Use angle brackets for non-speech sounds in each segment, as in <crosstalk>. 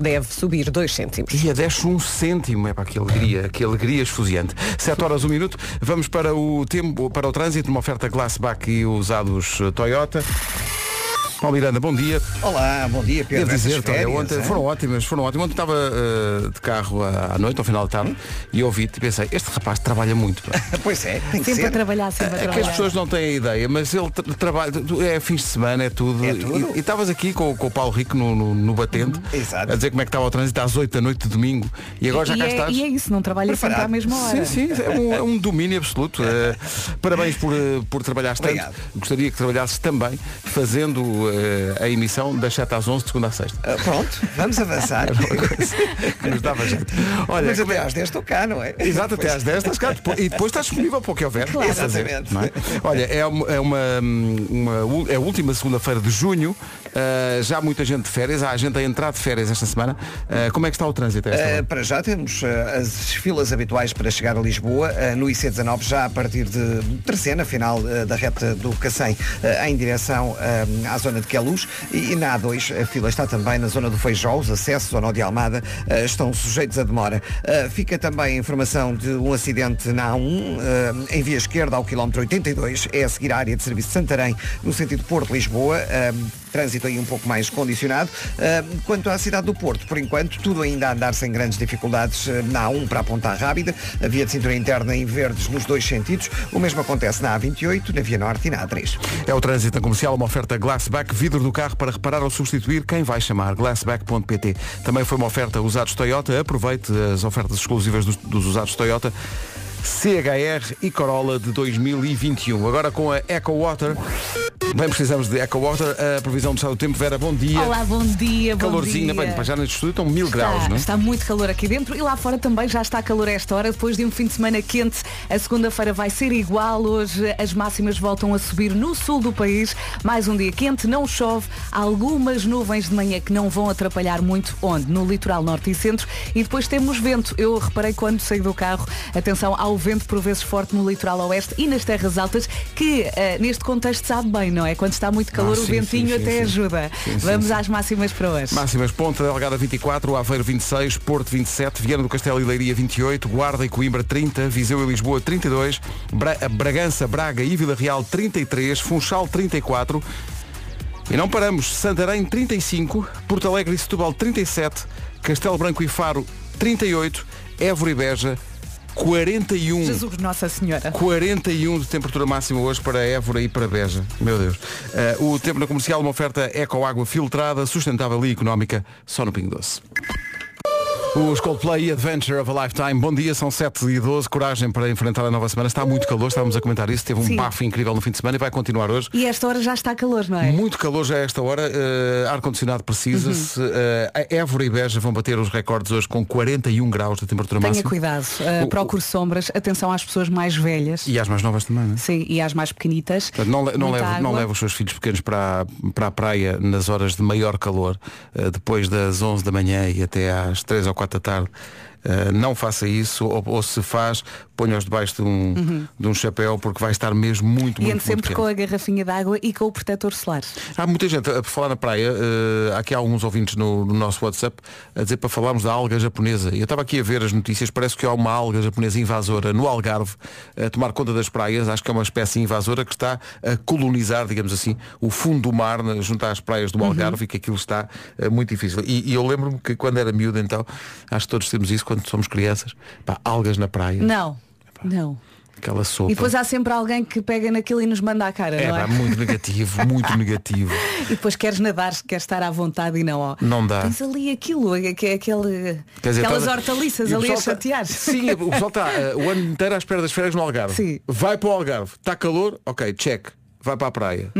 deve subir 2 cêntimos. E a desce um cêntimo, é para que alegria, que alegria esfuziante. 7 horas, 1 minuto, vamos para o tempo, para o trânsito, uma oferta Glassback e usados Toyota. Paulo Miranda, bom dia. Olá, bom dia, Pedro. Devo dizer, férias, ontem hein? foram ótimas, foram ótimas. Ontem estava eh, de carro à, noite, ao final da tarde, e ouvi-te e pensei, este rapaz trabalha muito. <laughs> Pois é, tem que Sempre a ser. trabalhar, sempre a É que as trabalhar. pessoas não têm ideia, mas ele tra- trabalha, é fins de semana, é tudo. É tudo. E- estavas aqui com, com o Paulo Rico no, no, no batente, Exato. a dizer como é que estava o trânsito às 8 da noite de domingo. E agora já e, cá é, estás. e é isso, não trabalha sempre à mesma hora. Sim, sim, é um, é um domínio absoluto. <laughs> Eh, parabéns por, eh, por trabalhares tanto. Obrigado. Gostaria que trabalhasses também fazendo a emissão das 7 às 11, de segunda a sexta. Ah, pronto, vamos avançar. Que nos dava jeito. Olha, Mas até é- às 10 estou cá, não é? Exato, até às 10 estás cá e depois estás disponível para o que houver Claro. fazer, Exatamente. não é? Olha, é uma, é uma, uma ul- é a última segunda-feira de junho, uh, já há muita gente de férias, há gente a entrar de férias esta semana. Uh, como é que está o trânsito hora? para já temos as filas habituais para chegar a Lisboa no IC19 já a partir de terceira final da reta do Cacém em direção à zona de Queluz e, e na A2 a fila está também na zona do Feijó, os acessos ao Nó de Almada estão sujeitos a demora. Fica também a informação de um acidente na A1 ah, em via esquerda ao quilómetro 82, é a seguir à área de serviço de Santarém no sentido Porto-Lisboa. Ah, trânsito aí um pouco mais condicionado. Ah, quanto à cidade do Porto, por enquanto, tudo ainda a andar sem grandes dificuldades ah, na A1 para a Ponta Rábida, a via de cintura interna em verdes nos dois sentidos. O mesmo acontece na A28, na Via Norte e na A3. É o trânsito comercial, uma oferta Glassback, vidro do carro para reparar ou substituir quem vai chamar, glassback.pt. Também foi uma oferta usados Toyota, aproveite as ofertas exclusivas dos, dos usados Toyota. CHR e Corolla de 2021. Agora com a Eco Water. Bem, precisamos de Eco Water. A previsão do estado do tempo. Vera, bom dia. Olá, bom dia, bom Calorzinho, dia. bem, para já neste estúdio estão mil graus, Está, não é? está muito calor aqui dentro e lá fora também já está calor a esta hora. Depois de um fim de semana quente, a segunda-feira vai ser igual. Hoje as máximas voltam a subir no sul do país. Mais um dia quente, não chove. Há algumas nuvens de manhã que não vão atrapalhar muito. Onde? No litoral norte e centro. E depois temos vento. Eu reparei quando saí do carro, atenção ao vento por vezes forte no litoral oeste e nas terras altas, que eh, neste contexto sabe bem, não é? Quando está muito calor, Ah, o sim, ventinho sim, até sim. ajuda. Vamos às máximas para hoje. Máximas Ponta Delgada 24, Aveiro 26, Porto 27, Viana do Castelo e Leiria 28, Guarda e Coimbra 30, Viseu e Lisboa 32, Bra Bragança, Braga e Vila Real 33, Funchal 34 e não paramos, Santarém 35, Porto Alegre e Setúbal 37, Castelo Branco e Faro 38, Évora e Beja 41. Jesus Nossa Senhora. 41 de temperatura máxima hoje para Évora e para Beja. Meu Deus. Eh, o tempo na comercial, uma oferta eco água filtrada, sustentável e económica, só no Pingo Doce. Os Coldplay Adventure of a Lifetime. Bom dia, são 7 e 12. Coragem para enfrentar a nova semana. Está muito calor, estávamos a comentar isso. Teve um Sim. bafo incrível no fim de semana e vai continuar hoje. E esta hora já está calor, não é? Muito calor já a esta hora, eh, ar-condicionado precisa-se. Eh, a Évora e Beja vão bater os recordes hoje com 41 graus de temperatura Tenha máxima. cuidado. Uh, procure sombras. Atenção às pessoas mais velhas. E às mais novas também, não é? Sim, e às mais pequenitas. Portanto, não, não, leve, não leve os seus filhos pequenos para, a- para a praia nas horas de maior calor, depois das 11 da manhã e até às 3 ou 4 da tarde. Eh, não faça isso, ou, ou se faz, ponha-os debaixo de um, de um chapéu, porque vai estar mesmo muito, E muito, sempre muito com quente. a garrafinha de água e com o protetor solar. Há muita gente a falar na praia, eh, há aqui alguns ouvintes no, no nosso WhatsApp a dizer para falarmos da alga japonesa. Eu estava aqui a ver as notícias, parece que há uma alga japonesa invasora no Algarve a tomar conta das praias. Acho que é uma espécie invasora que está a colonizar, digamos assim, o fundo do mar junto às praias do Algarve e que aquilo está eh, muito difícil. E, e eu lembro-me que quando era miúdo, então, acho que todos temos isso quando somos crianças, pá, algas na praia, Não, não. aquela sopa. E depois há sempre alguém que pega naquilo e nos manda à cara, É, não é? pá, muito negativo, muito <laughs> negativo. E depois queres nadar, queres estar à vontade e não. Ó. Não dá. Tens ali aquilo, é é aquele, dizer, aquelas tá- hortaliças ali a tá- chatear. Sim, o pessoal está eh, o ano inteiro à espera das férias no Algarve. Sim. Vai para o Algarve. Está calor? Ok, check. Vai para a praia.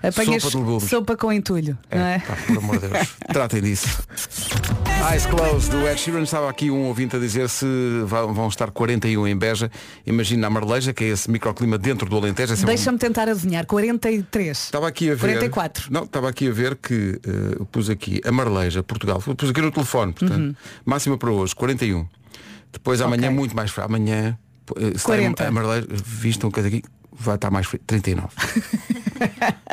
Apanhas Sopa de legumes. sopa com entulho, não é? pá, por amor de Deus. <laughs> Tratem disso. Eyes Closed do Ed Sheeran. Estava aqui um ouvinte a dizer se vão estar 41 em Beja. Imagina a Marleja, que é esse microclima dentro do Alentejo. é sempre um- Deixa-me tentar adivinhar. 43. Estava aqui a ver. 44. Não, estava aqui a ver que eh, eu pus aqui a Marleja, Portugal. Pus aqui no telefone, portanto. Uhum. Máxima para hoje, 41. Depois amanhã Ok. muito mais. Amanhã, eh, se 40. tem a Marleja, vistam um aqui, vai estar mais frio. 39.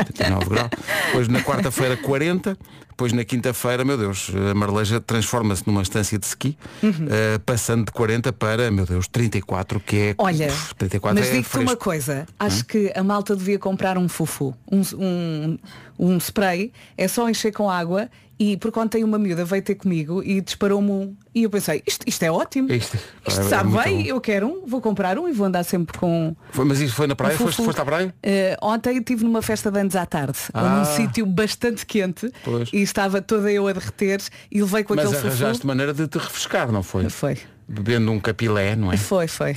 39 <laughs> graus. Depois na quarta-feira 40. Depois na quinta-feira, meu Deus, a Marleja transforma-se numa estância de ski, uh, passando de 40 para, meu Deus, 34, que é. Olha, Uf, 34 mas é digo-te uma coisa, acho que a malta devia comprar um fufu, um, um, um spray, é só encher com água e por quando tem uma miúda veio ter comigo e disparou-me um e eu pensei, isto, isto é ótimo, Isto- isto é sabe muito bem, bom. eu quero um, vou comprar um e vou andar sempre com Foi- mas isso foi na praia? um Foste, foste à praia? Eh, ontem estive numa festa de anos à tarde, Ah. num sítio bastante quente Pois. e estava toda eu a derreter e levei com Mas aquele arranjaste fufu. maneira de te refrescar, não foi? Foi, Bebendo um capilé, não é? foi, foi.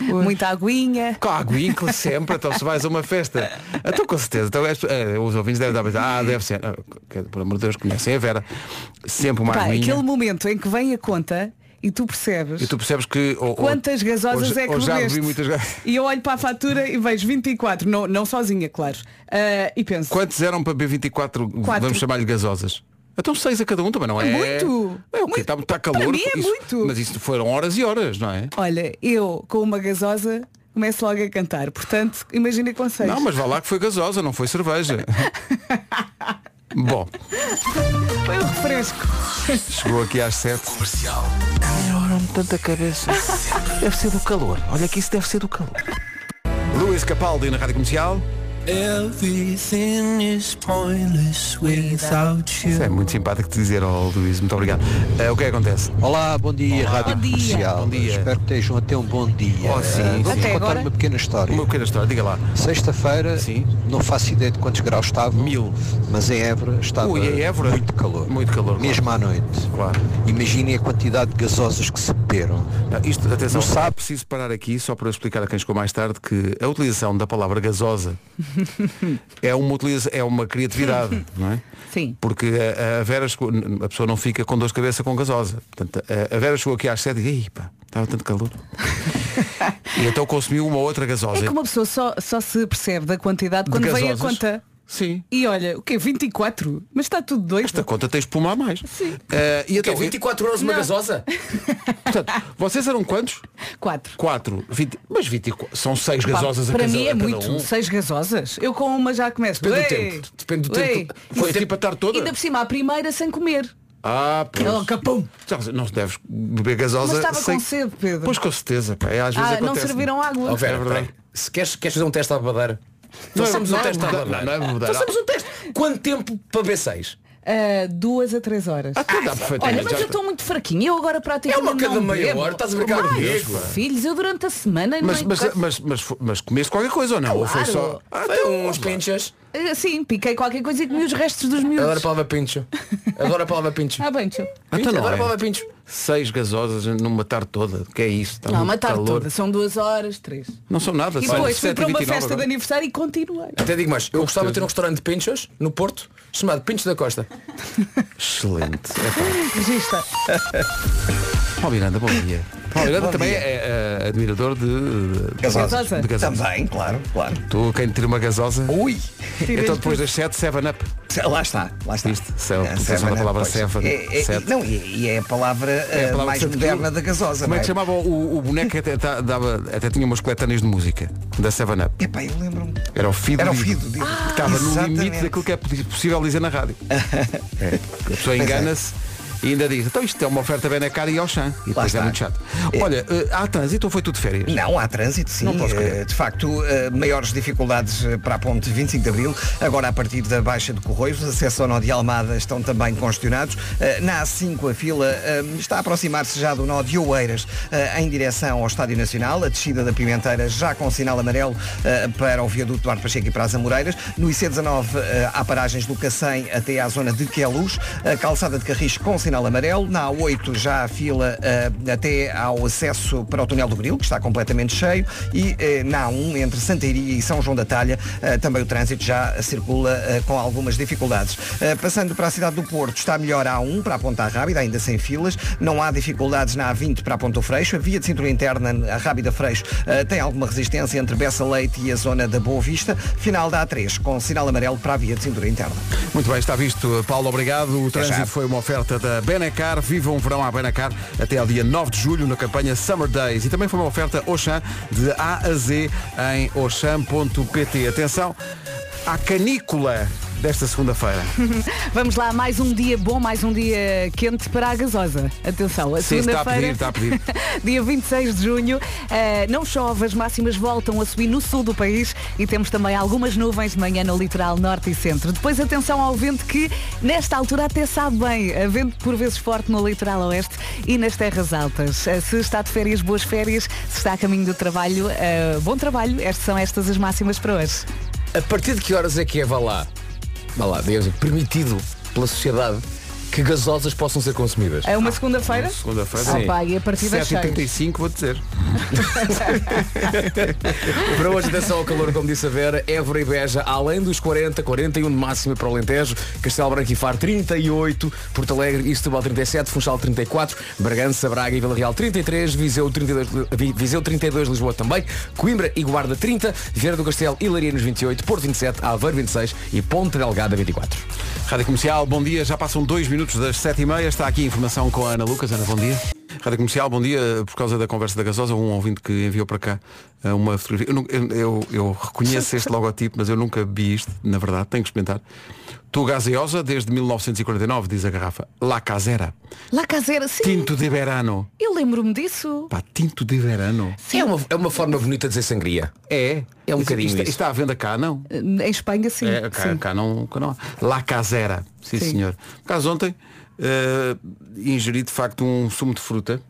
Muita aguinha. Com a aguinca sempre, então se vais a uma festa. <laughs> Então com certeza. Então, eh, os ouvintes devem pensar, ah, deve ser. Ah, por amor de Deus, conhecem a Vera. Sempre uma Pá, aguinha. aquele momento em que vem a conta e tu percebes E tu percebes que. ou- quantas gasosas ou, é que ou já bebeste. bebi muitas. E eu olho para a fatura e vejo 24, não, não sozinha, claro. Ah, e penso, Quantos eram para B24, Quatro. vamos chamar-lhe gasosas? Então seis a cada um também, não é? É muito. É o quê? Muito. Está, está Para calor. mim é isso- muito. Mas isso foram horas e horas, não é? olha, eu com uma gasosa começo logo a cantar. Portanto, imagina com seis. Não, mas vá lá que foi gasosa, não foi cerveja. <laughs> Bom, Foi um refresco. chegou aqui às sete. Melhoram-me tanta cabeça. Deve ser do calor. Olha que isso deve ser do calor. Luís Capaldi na Rádio Comercial. Everything is pointless without you. Isso é muito simpático de dizer, oh, Luís, muito obrigado. Eh, o que é que acontece? Olá, bom dia, Rádio Bom dia. Comercial. Bom dia. Espero que estejam a ter um bom dia. Oh, sim, Vou-vos Até contar agora? uma pequena história. Uma pequena história, diga lá. Sexta-feira, Sim. não faço ideia de quantos graus estava. Mil. Mas em Évora estava Ui, em Évora? muito calor. Muito calor, Mesmo à noite. Claro. Imaginem a quantidade de gasosas que se beberam. Não, Isto, atenção, Não sabe. é preciso parar aqui só para explicar a quem chegou mais tarde que a utilização da palavra gasosa é uma utiliza, é uma criatividade, <laughs> não é? Sim. Porque a, a Vera chegou, a pessoa não fica com dor de cabeça com gasosa. Portanto, a, a Vera chegou aqui às sete e "Ei, pá, estava tanto calor. <laughs> e então consumiu uma outra gasosa. É que uma pessoa só, só se percebe da quantidade de quando vem a conta. Sim. E olha, o quê? 24? Mas está tudo doido. Esta conta tem espuma a mais. Sim. Eh, e então, 24 euros uma Não. gasosa? <laughs> portanto, vocês eram quantos? 4. Quatro. 20, mas 24. São seis gasosas a para mim é muito. um. Seis gasosas. Eu com uma já começo. Depende do Ei, tempo. Depende do ei. tempo. Foi tipo a estar toda? Ainda por cima, a primeira sem comer. Ah, pois. Ela capum. Não deves beber gasosa. Mas estava sem- com sede, Pedro. Pois com certeza, pá. É, às vezes Ah, não acontece. serviram água. Oh, Vera, É verdade. peraí. Se queres, queres fazer um teste à babadeira? Não é- Façamos não um é teste à não é. Façamos um teste. Quanto tempo para B6? Ah, duas a três horas. Ah, tu dá perfeitamente. Olha, mas já eu estou muito fraquinha. Eu agora praticamente É uma cada não meia bebo. hora, estás a brincar comigo? Filhos, eu durante a semana Mas, nem mas, coisa- mas, mas, mas comeste qualquer coisa ou não? Ou foi Claro. só. Ah, Foi então, uns pinchas. Ah, Sim, piquei qualquer coisa e comi os restos dos Adoro a miúdos. palavra pincho. Adoro a palavra pincho. Ah, bem, tio. então não Adoro a é. palavra pincho. Seis gasosas numa tarde toda. Que é isso? Está Não, muito uma tarde calor. toda. São duas horas, três. Não são nada. E são depois fui 7 para uma 29 festa de agora. aniversário e continuei. Até digo mais, eu gostava de ter um restaurante de pinchos no Porto chamado Pinchos da Costa. Excelente. <laughs> Regista. pá. Paulo Miranda, bom dia. Paulo Miranda também dia. é, é, admirador de, de, Gasosa. de gasosas. Também, claro, claro. Tu, quem tira uma gasosa. Ui! Então depois das 7, 7 up. Lá está, lá está. Viste? Seven, É, utilizam a palavra pois. seven, É, é, sete. não, e, e é a palavra, É a eh, palavra mais moderna da gasosa. Como é que chamava o, o boneco que até, tá- dava, até tinha umas coletâneas de música da 7 Up? Epá, eu lembro-me. Era o Fido Era o Fido que estava no limite daquilo que é possível dizer na rádio. <laughs> É, A pessoa é. engana-se e ainda diz, então isto é uma oferta bem na cara e ao chão. E depois é muito chato. Olha, eh, há trânsito ou foi tudo férias? Não, há trânsito, sim. Não posso crer. Eh, De facto, eh, maiores dificuldades para a ponte 25 de Abril. Agora, a partir da Baixa de Correios, os acessos ao nó de Almada estão também congestionados. Na A5, a fila está a aproximar-se já do nó de Oeiras em direção ao Estádio Nacional. A descida da Pimenteira já com sinal amarelo para o viaduto Duarte Pacheco e para as Amoreiras. No IC19 eh, há paragens do Cacém até à zona de Queluz. A calçada de Carris com sinal amarelo. Na A8 já a fila eh, até ao acesso para o túnel do Grilo, que está completamente cheio. E eh, na A1, entre Santeiria e São João da Talha, eh, também o trânsito já circula com algumas dificuldades. Passando para a cidade do Porto, está melhor a A1 para a Ponta Rábida, ainda sem filas. Não há dificuldades na A20 para a Ponta Freixo. A via de cintura interna, a Rábida Freixo, tem alguma resistência entre Bessa Leite e a zona da Boa Vista. Final da A3, com sinal amarelo para a via de cintura interna. Muito bem, está visto. Paulo, obrigado. O trânsito foi uma oferta da Benacar. Viva um verão à Benacar até ao dia 9 de julho na campanha Summer Days. E também foi uma oferta Oxam de A a Z em oxam.pt. Atenção, à canícula desta segunda-feira. <laughs> Vamos lá, mais um dia bom, mais um dia quente para a gasosa. Atenção, a Sim, está a segunda-feira, pedir, está a pedir. <laughs> dia 26 de junho, eh, não chove, as máximas voltam a subir no sul do país e temos também algumas nuvens de manhã no litoral norte e centro. Depois atenção ao vento que nesta altura até sabe bem, eh, vento por vezes forte no litoral oeste e nas terras altas. Eh, Se está de férias, boas férias, se está a caminho do trabalho, eh, bom trabalho. Estas são estas as máximas para hoje. A partir de que horas é que é, vá lá, lá, digamos, permitido pela sociedade que gasosas possam ser consumidas? É uma segunda-feira? Segunda-feira. Ah, Sim. pá, e a partir das seis. 7h35 vou dizer. <laughs> Para hoje, atenção ao calor, como disse a Vera, Évora e Beja, além dos 40, 41 de máxima para o Alentejo, Castelo Branco e Faro 38, Porto Alegre e Setúbal 37, Funchal 34, Bragança, Braga e Vila Real 33, Viseu 32, Vi- Viseu 32, Lisboa também, Coimbra e Guarda 30, Vieira do Castelo e Leiria nos 28, Porto 27, Aveiro 26 e Ponte Delgada 24. Rádio Comercial, bom dia. Já passam dois minutos das 7h30. Está aqui a informação com a Ana Lucas. Ana, bom dia. Rádio Comercial, bom dia. Por causa da conversa da gasosa, um ouvinte que enviou para cá eh, uma fotografia. Eu- eu- eu reconheço este logotipo, mas eu nunca vi isto, na verdade, tenho que experimentar. Tu gaseosa desde 1949, diz a garrafa. La Casera. La Casera, sim. Tinto de verano. Eu lembro-me disso. Pá, tinto de verano. É uma, é uma forma bonita de dizer sangria. É. É um Isto- bocadinho isto, isso. está à venda cá, não? Em Espanha, sim. É, cá, sim. cá não, cá não. há. La Casera, sim, Sim. senhor. Por acaso ontem eh, ingeri de facto um sumo de fruta.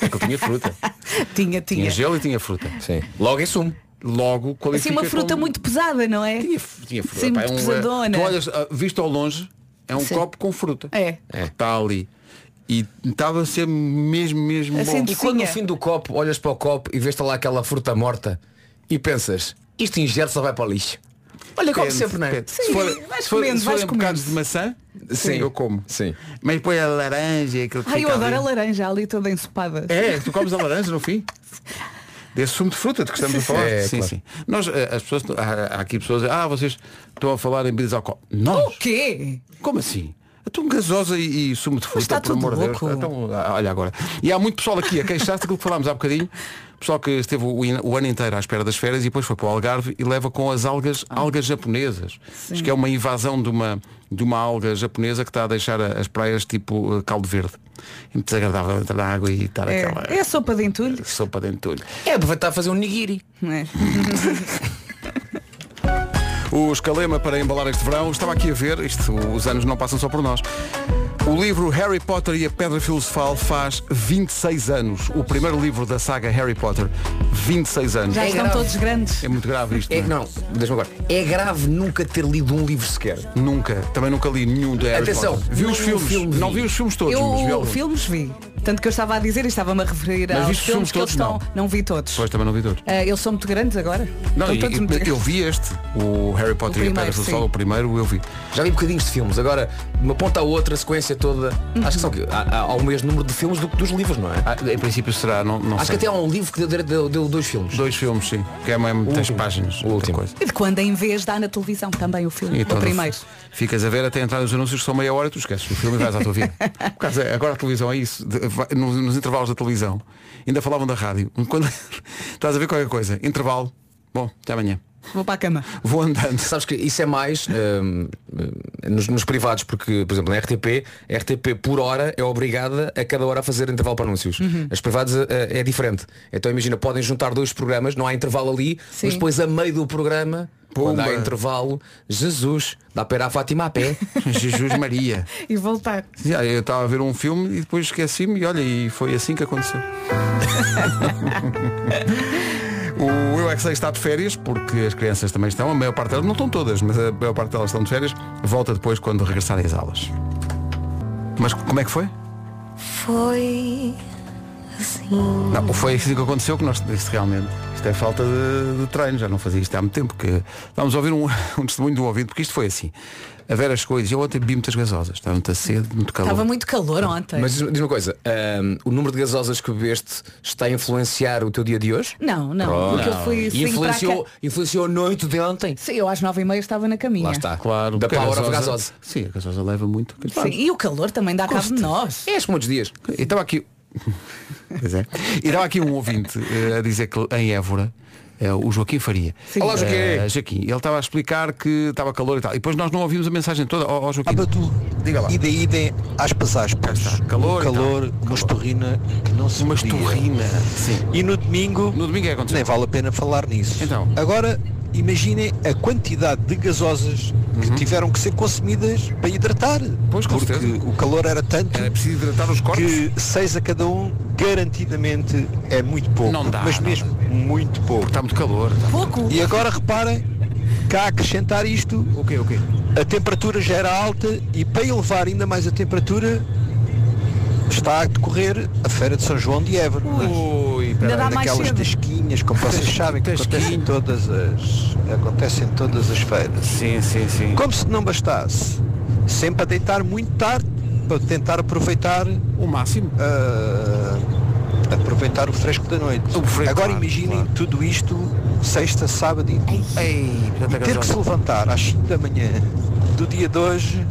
É que eu tinha fruta. <laughs> Tinha, Tinha tinha. gelo e tinha fruta. Sim. Logo é sumo. Logo Assim, qualifica uma fruta como- muito pesada, não é? Tinha, tinha fruta. Sim, Pá, muito é um, pesadona. Tu olhas, ah, visto ao longe, é um Sim. copo com fruta. É. Está ali. E estava a ser mesmo, mesmo Assim, bom. E quando no é. fim do copo olhas para o copo e vês lá aquela fruta morta e pensas, isto ingere só vai para o lixo. Olha, como sempre, não é? Sim, se for, vais se for, comendo, se vais forem bocados de maçã, Sim. eu como. Sim. Mas põe a laranja, aquilo que Ai, eu adoro a ali. laranja ali toda ensopada. É, tu comes a laranja no fim. <laughs> Desse sumo de fruta de que estamos a falar. É, sim, claro. sim. Nós, eh, as pessoas, há, há aqui pessoas, ah, vocês estão a falar em bebidas alcoólicas. Nós? O quê? Como assim? Então gasosa e, e sumo de fruta, está por tudo amor de Deus. louco. Então, ah, olha agora. E há muito pessoal aqui a queixar-se daquilo que falámos há bocadinho. Pessoal que esteve o, o ano inteiro à espera das férias e depois foi para o Algarve e leva com as algas, Ah. algas japonesas. Diz que é uma invasão de uma, de uma alga japonesa que está a deixar as praias tipo eh, caldo verde. E muito desagradável entrar na água e estar É, aquela é a sopa de entulho. sopa de entulho. É aproveitar a fazer um nigiri. não é? <laughs> O escalema para embalar este verão, estava aqui a ver, isto, os anos não passam só por nós. O livro Harry Potter e a Pedra Filosofal faz 26 anos. O primeiro livro da saga Harry Potter, 26 anos. Já É estão grave. todos grandes. É muito grave isto. É, não é? não, deixa-me agora. É grave nunca ter lido um livro sequer. Nunca, também nunca li nenhum de Harry Atenção, Potter. Vi os filmes, filme não vi. vi os filmes todos, Eu filmes vi. Tanto que eu estava a dizer e estava-me a referir Mas aos filmes filmes que eles todos? estão. Não. vi todos. Depois também não vi todos. Ah, eles são muito grandes agora. Não, e- todos muito e- eu grandes. vi este, o Harry Potter e a primeiro, Pedra Filosofal, o primeiro eu vi. Já vi bocadinhos de filmes. Agora, uma ponta à outra, a sequência toda. Acho que são há, há, há o mesmo número de filmes do que dos livros, não é? Ah, em princípio será, não, não Acho sei. que até há um livro que deu, deu, deu dois filmes. Dois filmes, sim. Que é mesmo, tens último. páginas. O outra último. coisa. E de quando em vez dá na televisão também o filme. Então, o primeiro. Ficas a ver até entrar nos anúncios que são meia hora e tu esqueces o filme e vais à tua vida. <laughs> Por causa, agora a televisão é isso. De- vai- nos, nos intervalos da televisão. Ainda falavam da rádio. Quando <laughs> estás a ver qualquer coisa, intervalo, bom, até amanhã. Vou para a cama. Vou andando. Sabes que isso é mais hum, hum, nos, nos privados, porque, por exemplo, na RTP, a RTP por hora é obrigada a cada hora a fazer intervalo para anúncios. As privadas eh, é diferente. Então imagina, podem juntar dois programas, não há intervalo ali, Sim. mas depois a meio do programa, quando há Pumba. intervalo, Jesus, dá para ir à Fátima a pé. <laughs> Jesus Maria. E voltar. Já, eu estava a ver um filme e depois esqueci-me e olha, e foi assim que aconteceu. <laughs> O Eu é que sei está de férias, porque as crianças também estão, a maior parte delas, não estão todas, mas a maior parte delas estão de férias, volta depois quando regressarem às aulas. Mas como é que foi? Foi assim. Não, foi assim que aconteceu que nós isto realmente. Isto é falta de, de treino, já não fazia isto há muito tempo. Que vamos ouvir um, <laughs> um testemunho do ouvido, porque isto foi assim. A Vera chegou e disse, eu ontem bebi muitas gasosas, estava muito cedo, muito calor. Estava muito calor ontem. Mas diz diz uma coisa, hum, o número de gasosas que bebeste está a influenciar o teu dia de hoje? Não, não. Porque eu fui E influenciou, influenciou a noite de ontem? Sim, eu às nove e meia estava na caminha. Lá está. Claro, Da Power of gasosa- gasosa. Sim, a gasosa leva muito. Sim, e o calor também dá cabo de nós. É, como outros dias. E estava aqui. <laughs> pois é. E estava aqui um ouvinte eh, a dizer que em Évora o Joaquim Faria. Sim. Olá, Joaquim. Eh, Joaquim. Ele estava a explicar que estava calor e tal. E depois nós não ouvimos a mensagem toda. Ó ó, Joaquim. Sábado, Diga lá. ida ida aspas aspas. calor Um tal. calor, uma esturrina que não se Uma media. esturrina. Sim. E no domingo, No domingo é que aconteceu. nem vale a pena falar nisso. Então. Agora, imaginem a quantidade de gasosas que tiveram que ser consumidas para hidratar. Uhum. Pois, com porque certeza. o calor era tanto Era preciso hidratar os corpos. que seis a cada um garantidamente é muito pouco. Não dá, Mas não mesmo muito pouco. Está muito calor. Pouco. E agora reparem, cá acrescentar isto, O quê? O quê? a temperatura já era alta e para elevar ainda mais a temperatura está a decorrer a Feira de São João de Évora. Ainda dá mais cedo. tasquinhas, como vocês sabem, que acontecem em todas as, acontecem em todas as feiras. Sim, sim, sim. Como se não bastasse, sempre a deitar muito tarde para tentar aproveitar O máximo. ah, aproveitar o fresco da noite. O fresco, Agora claro, imaginem claro. tudo isto sexta, sábado e. Ei, E ter que se levantar às 5 da manhã do dia de hoje.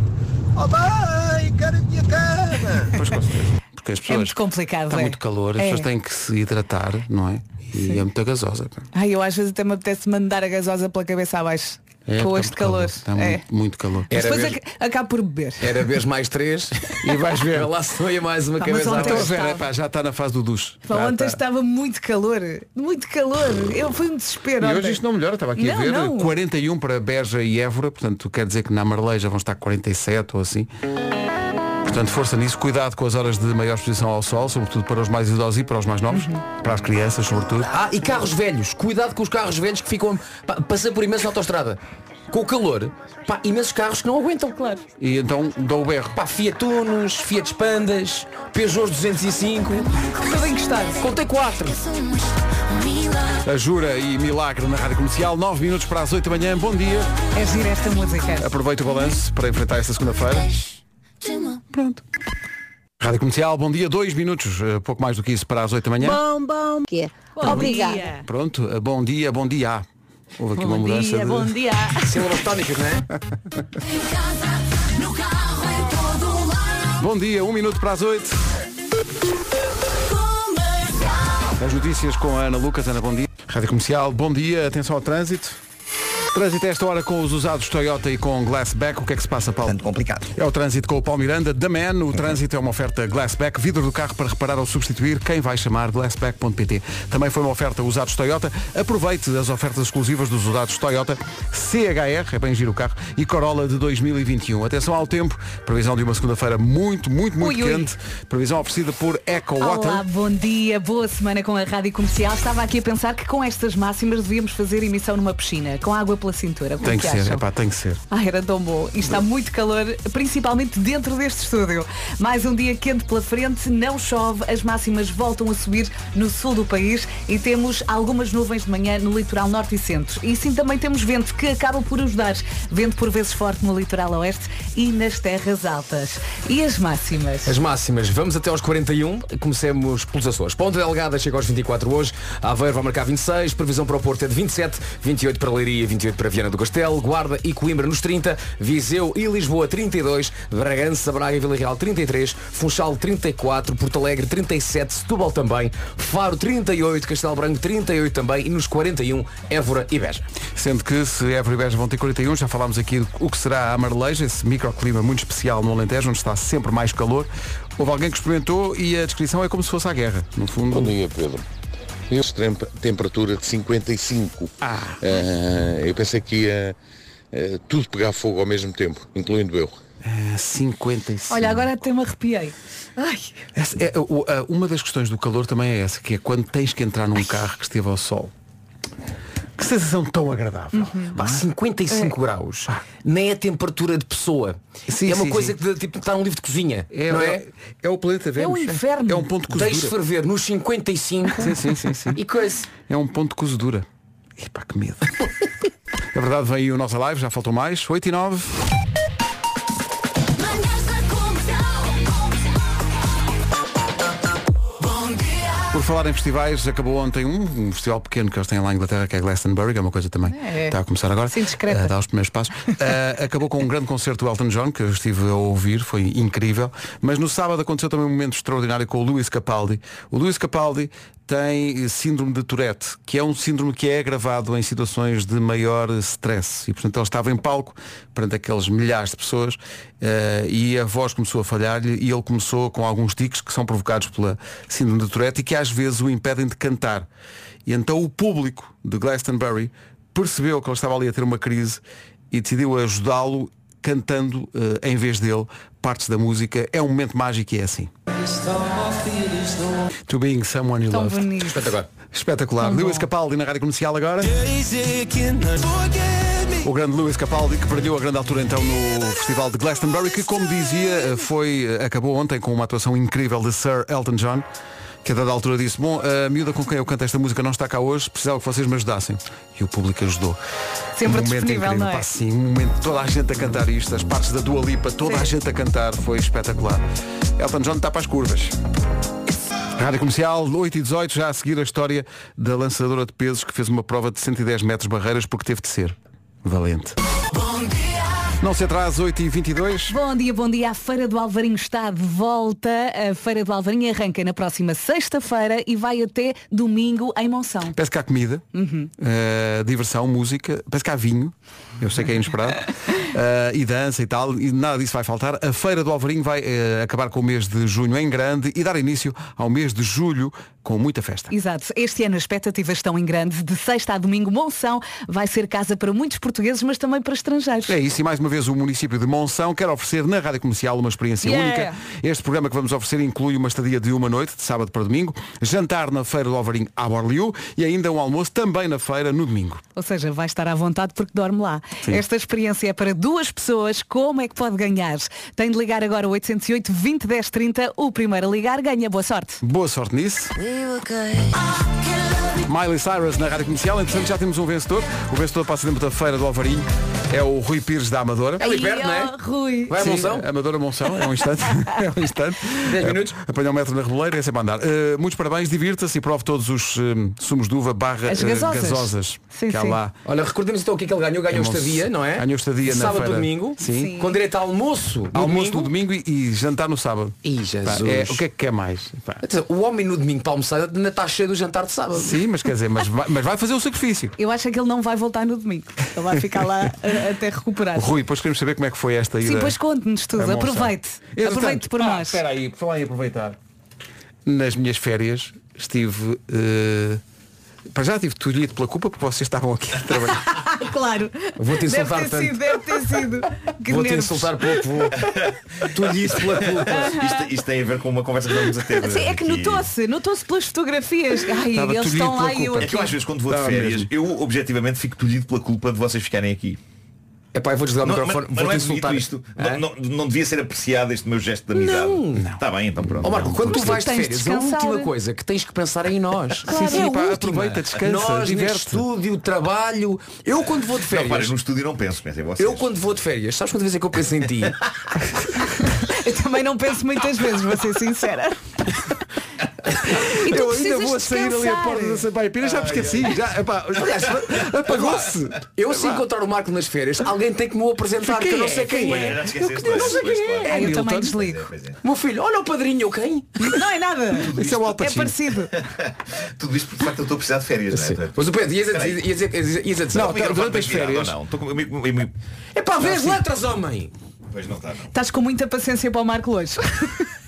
Oh mãe, quero a minha cama! <laughs> Pois com certeza. Porque as É pessoas. muito complicado. Está é. muito calor, as É. pessoas têm que se hidratar, não é? E é muita gasosa. Ai, eu às vezes até me apetece mandar a gasosa pela cabeça abaixo. É, com este muito calor. Está é. muito, muito calor. Era depois acabo por beber. Era vez mais três <laughs> E vais ver. Lá se ia mais uma Pá, mas cabeça à ontem Então, estava. Vera, pá, já está na fase do duche. Pá, Tá, ontem tá. estava muito calor. Muito calor. Eu fui um desespero. E ontem. hoje isto não melhora, estava aqui a Não, ver, não. 41 para Beja e Évora, portanto quer dizer que na Marleja vão estar 47 ou assim. Portanto, força nisso, cuidado com as horas de maior exposição ao sol, sobretudo para os mais idosos e para os mais novos, Uhum. para as crianças, sobretudo. Ah, e carros velhos. Cuidado com os carros velhos que ficam. Pá, passei por imensa autostrada. Com o calor, pá, imensos carros que não aguentam, claro. E então dou o berro. Pá, Fiat Unos, Fiat Pandas, Peugeot 205. Tudo encostado. Contei quatro. A Jura e Milagre na Rádio Comercial, 9 minutos para as 8 da manhã. Bom dia. É gira esta música. Aproveita o balanço para enfrentar esta segunda-feira. Pronto. Rádio Comercial, bom dia, 2 minutos, eh, pouco mais do que isso para as 8 da manhã. Bom, bom. Que é? Obrigada. dia. Pronto, eh, bom dia, bom dia. Houve aqui uma Bom mudança dia, de... bom dia. <laughs> Sílabas tónicas, não é? Bom dia, um minuto para as 8. As notícias com a Ana Lucas. Ana, bom dia. Rádio Comercial, bom dia. Atenção ao trânsito. Trânsito a esta hora com os usados Toyota e com Glassback. O que é que se passa, Paulo? Tanto complicado. É o trânsito com o Paulo Miranda. Da Man, o trânsito é uma oferta Glassback, vidro do carro para reparar ou substituir. Quem vai chamar Glassback.pt. Também foi uma oferta usados Toyota. Aproveite as ofertas exclusivas dos usados Toyota CHR, é bem giro o carro, e Corolla de 2021. Atenção ao tempo. Previsão de uma segunda-feira muito, muito, muito Ui, ui. quente. Previsão oferecida por Eco Olá, Water. bom dia, boa semana com a Rádio Comercial. Estava aqui a pensar que com estas máximas devíamos fazer emissão numa piscina, com água pela cintura. Como Tem que que ser, epá, tem que ser. Ah, era tão bom. E está muito calor, principalmente dentro deste estúdio. Mais um dia quente pela frente, não chove, as máximas voltam a subir no sul do país e temos algumas nuvens de manhã no litoral norte e centro. E sim também temos vento que acaba por ajudar. Vento por vezes forte no litoral oeste e nas terras altas. E as máximas? As máximas, vamos até aos 41, comecemos pelos Açores. Ponta Delgada chega aos 24 hoje, Aveiro vai marcar 26, previsão para o Porto é de 27, 28 para Leiria, 28 para Viana do Castelo, Guarda e Coimbra nos 30, Viseu e Lisboa 32, Bragança, Braga e Vila Real 33, Funchal 34, Porto Alegre 37, Setúbal também, Faro 38, Castelo Branco 38 também e nos 41 Évora e Beja. Sendo que se Évora e Beja vão ter 41, já falámos aqui do o que será a Marleja, esse microclima muito especial no Alentejo, onde está sempre mais calor. Houve alguém que experimentou e a descrição é como se fosse a guerra. No fundo, Bom dia, Pedro. Eu tem- temperatura de 55. Ah. Eh, eu pensei que ia eh, tudo pegar fogo ao mesmo tempo, incluindo eu. é 55. Olha, agora até me arrepiei. Ai, Essa é, uma das questões do calor também é essa, que é quando tens que entrar num carro que esteve ao sol. Que sensação tão agradável. Pá, 55 graus. Nem é temperatura de pessoa. Sim, é uma sim, coisa sim. que tipo, está num livro de cozinha. É, não é, é? é o planeta Vênus. um inferno. É um ponto de Deixe cozedura. ferver nos 55 Sim, sim, sim, sim. e coisa. É um ponto de cozedura. Epá, que medo. <laughs> é verdade, vem aí o nossa live, já faltou mais. 8 e 9. Por falar em festivais, acabou ontem um, um festival pequeno que eles têm lá em Inglaterra, que é Glastonbury, que é uma coisa também. É. Está a começar agora. Sim, discreta. a dar os primeiros passos. Ah, <laughs> acabou com um grande concerto do Elton John, que eu estive a ouvir, foi incrível. Mas no sábado aconteceu também um momento extraordinário com o Luís Capaldi. O Luís Capaldi tem síndrome de Tourette, que é um síndrome que é agravado em situações de maior stress. E portanto ele estava em palco perante aqueles milhares de pessoas eh, e a voz começou a falhar-lhe e ele começou com alguns tiques que são provocados pela síndrome de Tourette e que às vezes o impedem de cantar. E então o público de Glastonbury percebeu que ele estava ali a ter uma crise e decidiu ajudá-lo cantando eh, em vez dele partes da música. É um momento mágico e é assim. To being someone you Tão love. bonito. Espetacular. Espetacular. Tão Lewis bom. Capaldi na Rádio Comercial agora. O grande Lewis Capaldi que perdeu a grande altura então no Festival de Glastonbury que como dizia foi acabou ontem com uma atuação incrível de Sir Elton John que a dada altura disse bom a miúda com quem eu canto esta música não está cá hoje precisava que vocês me ajudassem e o público ajudou Sempre um momento disponível, incrível, não é? pá, sim, um momento toda a gente a cantar isto as partes da Dua Lipa toda Sim. a gente a cantar foi espetacular Elton John está para as curvas Rádio Comercial 8 e 18, já a seguir a história da lançadora de pesos que fez uma prova de 110 metros barreiras porque teve de ser valente. Não se atrase, 8 e 22 Bom dia, bom dia. A Feira do Alvarinho está de volta. A Feira do Alvarinho arranca na próxima sexta-feira e vai até domingo em Monção. Parece que há comida, Uhum. eh, diversão, música, parece que há vinho, eu sei que é inesperado, <laughs> eh, e dança e tal, e nada disso vai faltar. A Feira do Alvarinho vai eh, acabar com o mês de junho em grande e dar início ao mês de julho com muita festa. Exato. Este ano as expectativas estão em grande. De sexta a domingo, Monção vai ser casa para muitos portugueses, mas também para estrangeiros. É isso, e mais uma vez o município de Monção quer oferecer na Rádio Comercial uma experiência Yeah. única. Este programa que vamos oferecer inclui uma estadia de uma noite, de sábado para domingo, jantar na Feira do Alvarinho à Borliu e ainda um almoço também na feira no domingo. Ou seja, vai estar à vontade porque dorme lá. Sim. Esta experiência é para duas pessoas. Como é que pode ganhar? Tem de ligar agora o 808 20 10 30. O primeiro a ligar ganha. Boa sorte. Boa sorte nisso. Miley Cyrus na Rádio Comercial, entretanto já temos um vencedor. O vencedor passa dentro da Feira do Alvarinho. É o Rui Pires da Amadora. É ali perto, não é? Rui. Vai a Sim, Monção? Amadora Monção, é um instante. <laughs> é um instante. 10 minutos. Apanhar um metro na reboleira é sempre a andar. Uh, muitos parabéns, divirta-se e prove todos os um, sumos de uva barra As uh, gasosas. gasosas Sim, que há sim. lá. Olha, recordemos então o que é que ele ganhou. Ganhou É estadia, não é? Ganhou estadia na Sábado feira. e domingo. Sim. Com direito a almoço. no Almoço no domingo. e, e jantar no sábado. Ih, Pá, Jesus. é, o que é que quer mais? Pá, O homem no domingo para almoçar ainda está cheio do jantar de sábado. Sim, mas quer dizer, mas vai, mas vai fazer o sacrifício. Eu acho que ele não vai voltar no domingo. Ele vai ficar lá <laughs> eh, até recuperar. Rui, depois queremos saber como é que foi esta ida. Sim, pois conte-nos tudo. Aproveite. Entretanto, Aproveite por ah, nós. Espera aí, por falar em aproveitar. Nas minhas férias estive. eh, para já tive tolhido pela culpa porque vocês estavam aqui a trabalhar. <laughs> claro. Vou-te deve insultar ter tanto. sido, deve ter sido. Que Vou-te nervos. insultar pouco, vou. Tu lhe disse pela culpa. Isto, isto tem a ver com uma conversa que estamos a ter. Sim, é que notou-se, notou-se pelas fotografias. Ai, Estava eles estão lá e eu. É que eu às vezes quando vou de férias, mesmo. eu objetivamente fico tolhido pela culpa de vocês ficarem aqui. É pá, eu vou desligar o Não, mas, microfone. mas não é insultar. bonito isto. Não, não, não devia ser apreciado este meu gesto de amizade. Não. Está bem, então pronto. Ó Marco, quando tu vais de férias, a última coisa que tens que pensar é em nós. Sim, sim, É pá, aproveita, descansa, Nós, diverte. neste estúdio, trabalho. Eu quando vou de Não, para, férias. no estúdio não penso, pensem vocês. eu quando vou de férias, sabes quantas vezes é que eu penso em ti? <laughs> Eu também não penso muitas vezes, vou ser sincera. <laughs> E tu Eu ainda vou sair ali a porta da Sampaio Pina, já me esqueci. Já, epá, apagou-se. Eu se encontrar o Marco nas férias, alguém tem que me o apresentar, que eu não sei quem é. esqueceste, Eu não sei quem é. Eu também desligo. É. Meu filho, olha o padrinho, quem? Não é nada. Isso é o É parecido. <laughs> Tudo isto porque de facto eu estou a precisar de férias, não é? Mas o Pedro, ias a dizer. Não, microfone durante as férias- Não, É pá, vê as letras, homem! Pois não está, não. Estás com muita paciência para o Marco hoje. <laughs>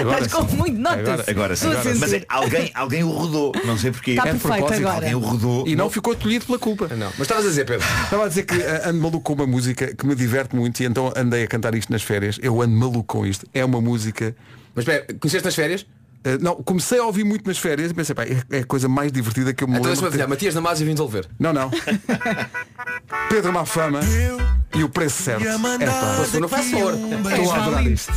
Agora Estás com sim. muito notas. Agora sim. Estou a sentir. Mas é, alguém, alguém o rodou. Não sei porquê. Está É propósito, agora. Alguém o rodou. E não ficou tolhido pela culpa. Não, mas estavas a dizer, Pedro. Estava a dizer que eh, ando maluco com uma música que me diverte muito e então andei a cantar isto nas férias. Eu ando maluco com isto. É uma música. Mas espera, conheceste nas férias? Eh, não, comecei a ouvir muito nas férias e pensei, pá, é, é a coisa mais divertida que eu me Então lembro. ter- Matias Damasio vim devolver. Não, não. <laughs> Pedro Mafama e o preço certo. É pá, favor. estou a adorar isto.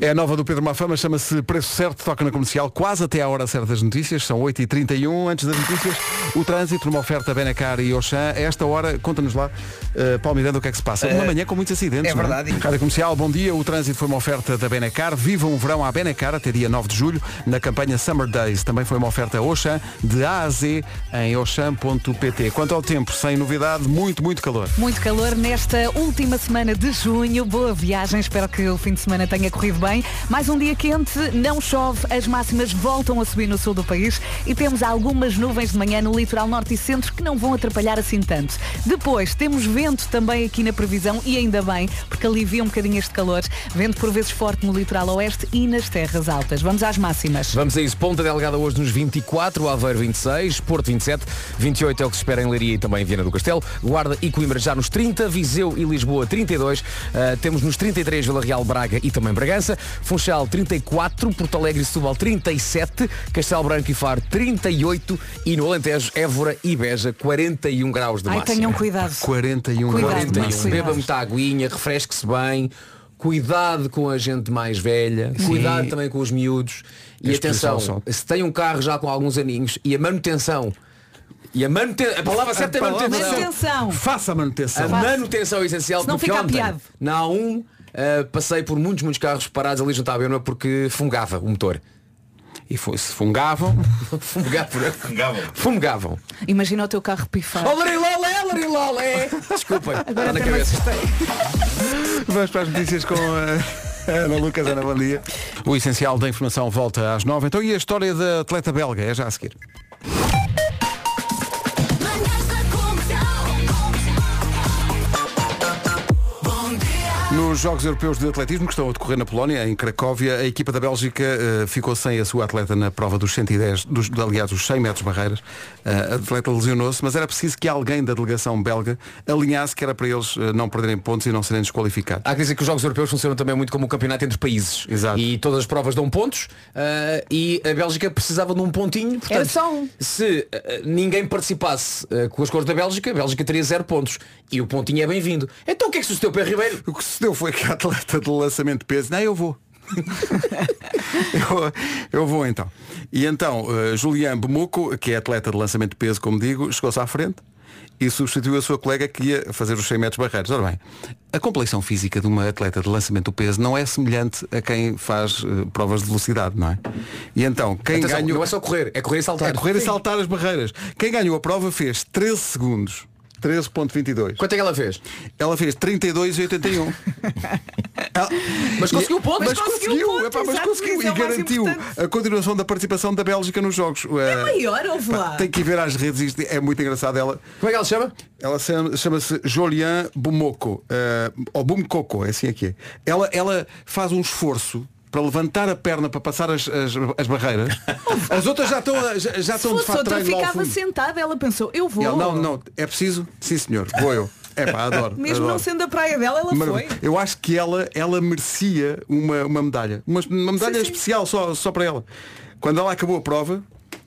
É a nova do Pedro Mafama, chama-se Preço Certo, toca na comercial quase até à hora certa das notícias, são 8h31, antes das notícias, o trânsito numa oferta Benacar e Auchan. A esta hora, conta-nos lá, uh, Paulo Miranda, o que é que se passa? Uma Eh, manhã com muitos acidentes. é não verdade. Rádio Comercial, bom dia, o trânsito foi uma oferta da Benacar, viva um verão à Benacar até dia 9 de julho, na campanha Summer Days. Também foi uma oferta Auchan, de A a Z, em auchan.pt. Quanto ao tempo, sem novidade, muito, muito calor. Muito calor nesta última semana de junho. Boa viagem, espero que o fim de semana tenha corrido bem. Mais um dia quente, não chove, as máximas voltam a subir no sul do país e temos algumas nuvens de manhã no litoral norte e centro que não vão atrapalhar assim tanto. Depois temos vento também aqui na previsão e ainda bem, porque alivia um bocadinho este calor. Vento por vezes forte no litoral oeste e nas terras altas. Vamos às máximas. Vamos a isso. Ponta Delgada hoje nos 24, Aveiro 26, Porto 27, 28 é o que se espera em Leiria e também em Viana do Castelo, Guarda e Coimbra já nos 30, Viseu e Lisboa 32, uh, temos nos 33 Vila Real, Braga e também Bragança, Funchal 34, Porto Alegre e Setúbal 37, Castelo Branco e Faro 38 e no Alentejo, Évora e Beja 41 graus de Ai, máxima. tenham cuidado. 41 Cuidado, graus de máxima. Beba muita aguinha, refresque-se bem, cuidado com a gente mais velha, cuidado também com os miúdos e atenção, se tem um carro já com alguns aninhos e a manutenção e a manutenção, a palavra certa é palavra manutenção. Manutenção. Faça a manutenção. A manutenção é essencial Senão porque fica ontem, apiado. na A1 uh, passei por muitos, muitos carros parados ali junto à Bena porque fungava o motor. E foi, se fungavam. <laughs> Fungavam. Fumegavam. Imagina o teu carro pifar. Oh, larilolé, larilolé. Desculpem, está na até me cabeça. Vamos para as notícias com a Ana Lucas, Ana Bom dia. O essencial da informação volta às nove. Então e a história da atleta belga? É já a seguir. Nos Jogos Europeus de Atletismo que estão a decorrer na Polónia, em Cracóvia, a equipa da Bélgica eh, ficou sem a sua atleta na prova dos 110, dos, aliás, os 100 metros barreiras. Eh, a atleta lesionou-se, mas era preciso que alguém da delegação belga alinhasse que era para eles eh, não perderem pontos e não serem desqualificados. Há que dizer que os Jogos Europeus funcionam também muito como um campeonato entre países. Exato. E todas as provas dão pontos e a Bélgica precisava de um pontinho. Portanto, Era só um. Se ninguém participasse com as cores da Bélgica, a Bélgica teria zero pontos. E o pontinho é bem-vindo. Então o que é que sucedeu, Pedro Ribeiro? O que sucedeu foi que a atleta de lançamento de peso, não, eu vou. <laughs> eu, eu vou então. E então, uh, Julian Bemuco, que é atleta de lançamento de peso, como digo, chegou-se à frente e substituiu a sua colega que ia fazer os 100 metros barreiros. Ora bem, a complexão física de uma atleta de lançamento de peso não é semelhante a quem faz uh, provas de velocidade, não é? E então, quem Atenção, ganhou... Não é só correr, é correr e saltar. É correr e saltar as barreiras. Quem ganhou a prova fez 13 segundos. 13.22. Quanto é que ela fez? Ela fez 32,81. Ela- <laughs> Mas conseguiu o ponto. Mas Mas conseguiu ponto, epá, mas conseguiu e é garantiu a continuação da participação da Bélgica nos jogos. É maior, ouve lá. Tem que ir ver às redes, isto é muito engraçado. Ela, Como é que ela se chama? ela chama- chama-se Jolian Bumoko, eh, ou Bumcoco, é assim aqui. É. Ela, ela faz um esforço para levantar a perna para passar as, as, as barreiras. <laughs> As outras já estão, a- já, estão de fato outra ficava sentada, ela pensou, eu vou. Ela, não, não, é preciso? Sim senhor, vou eu. É pá, adoro. Mesmo adoro. não sendo a praia dela, ela Mar- foi. Eu acho que ela, ela merecia uma, uma medalha. Uma, uma medalha Sim, sim. especial só, só para ela. Quando ela acabou a prova,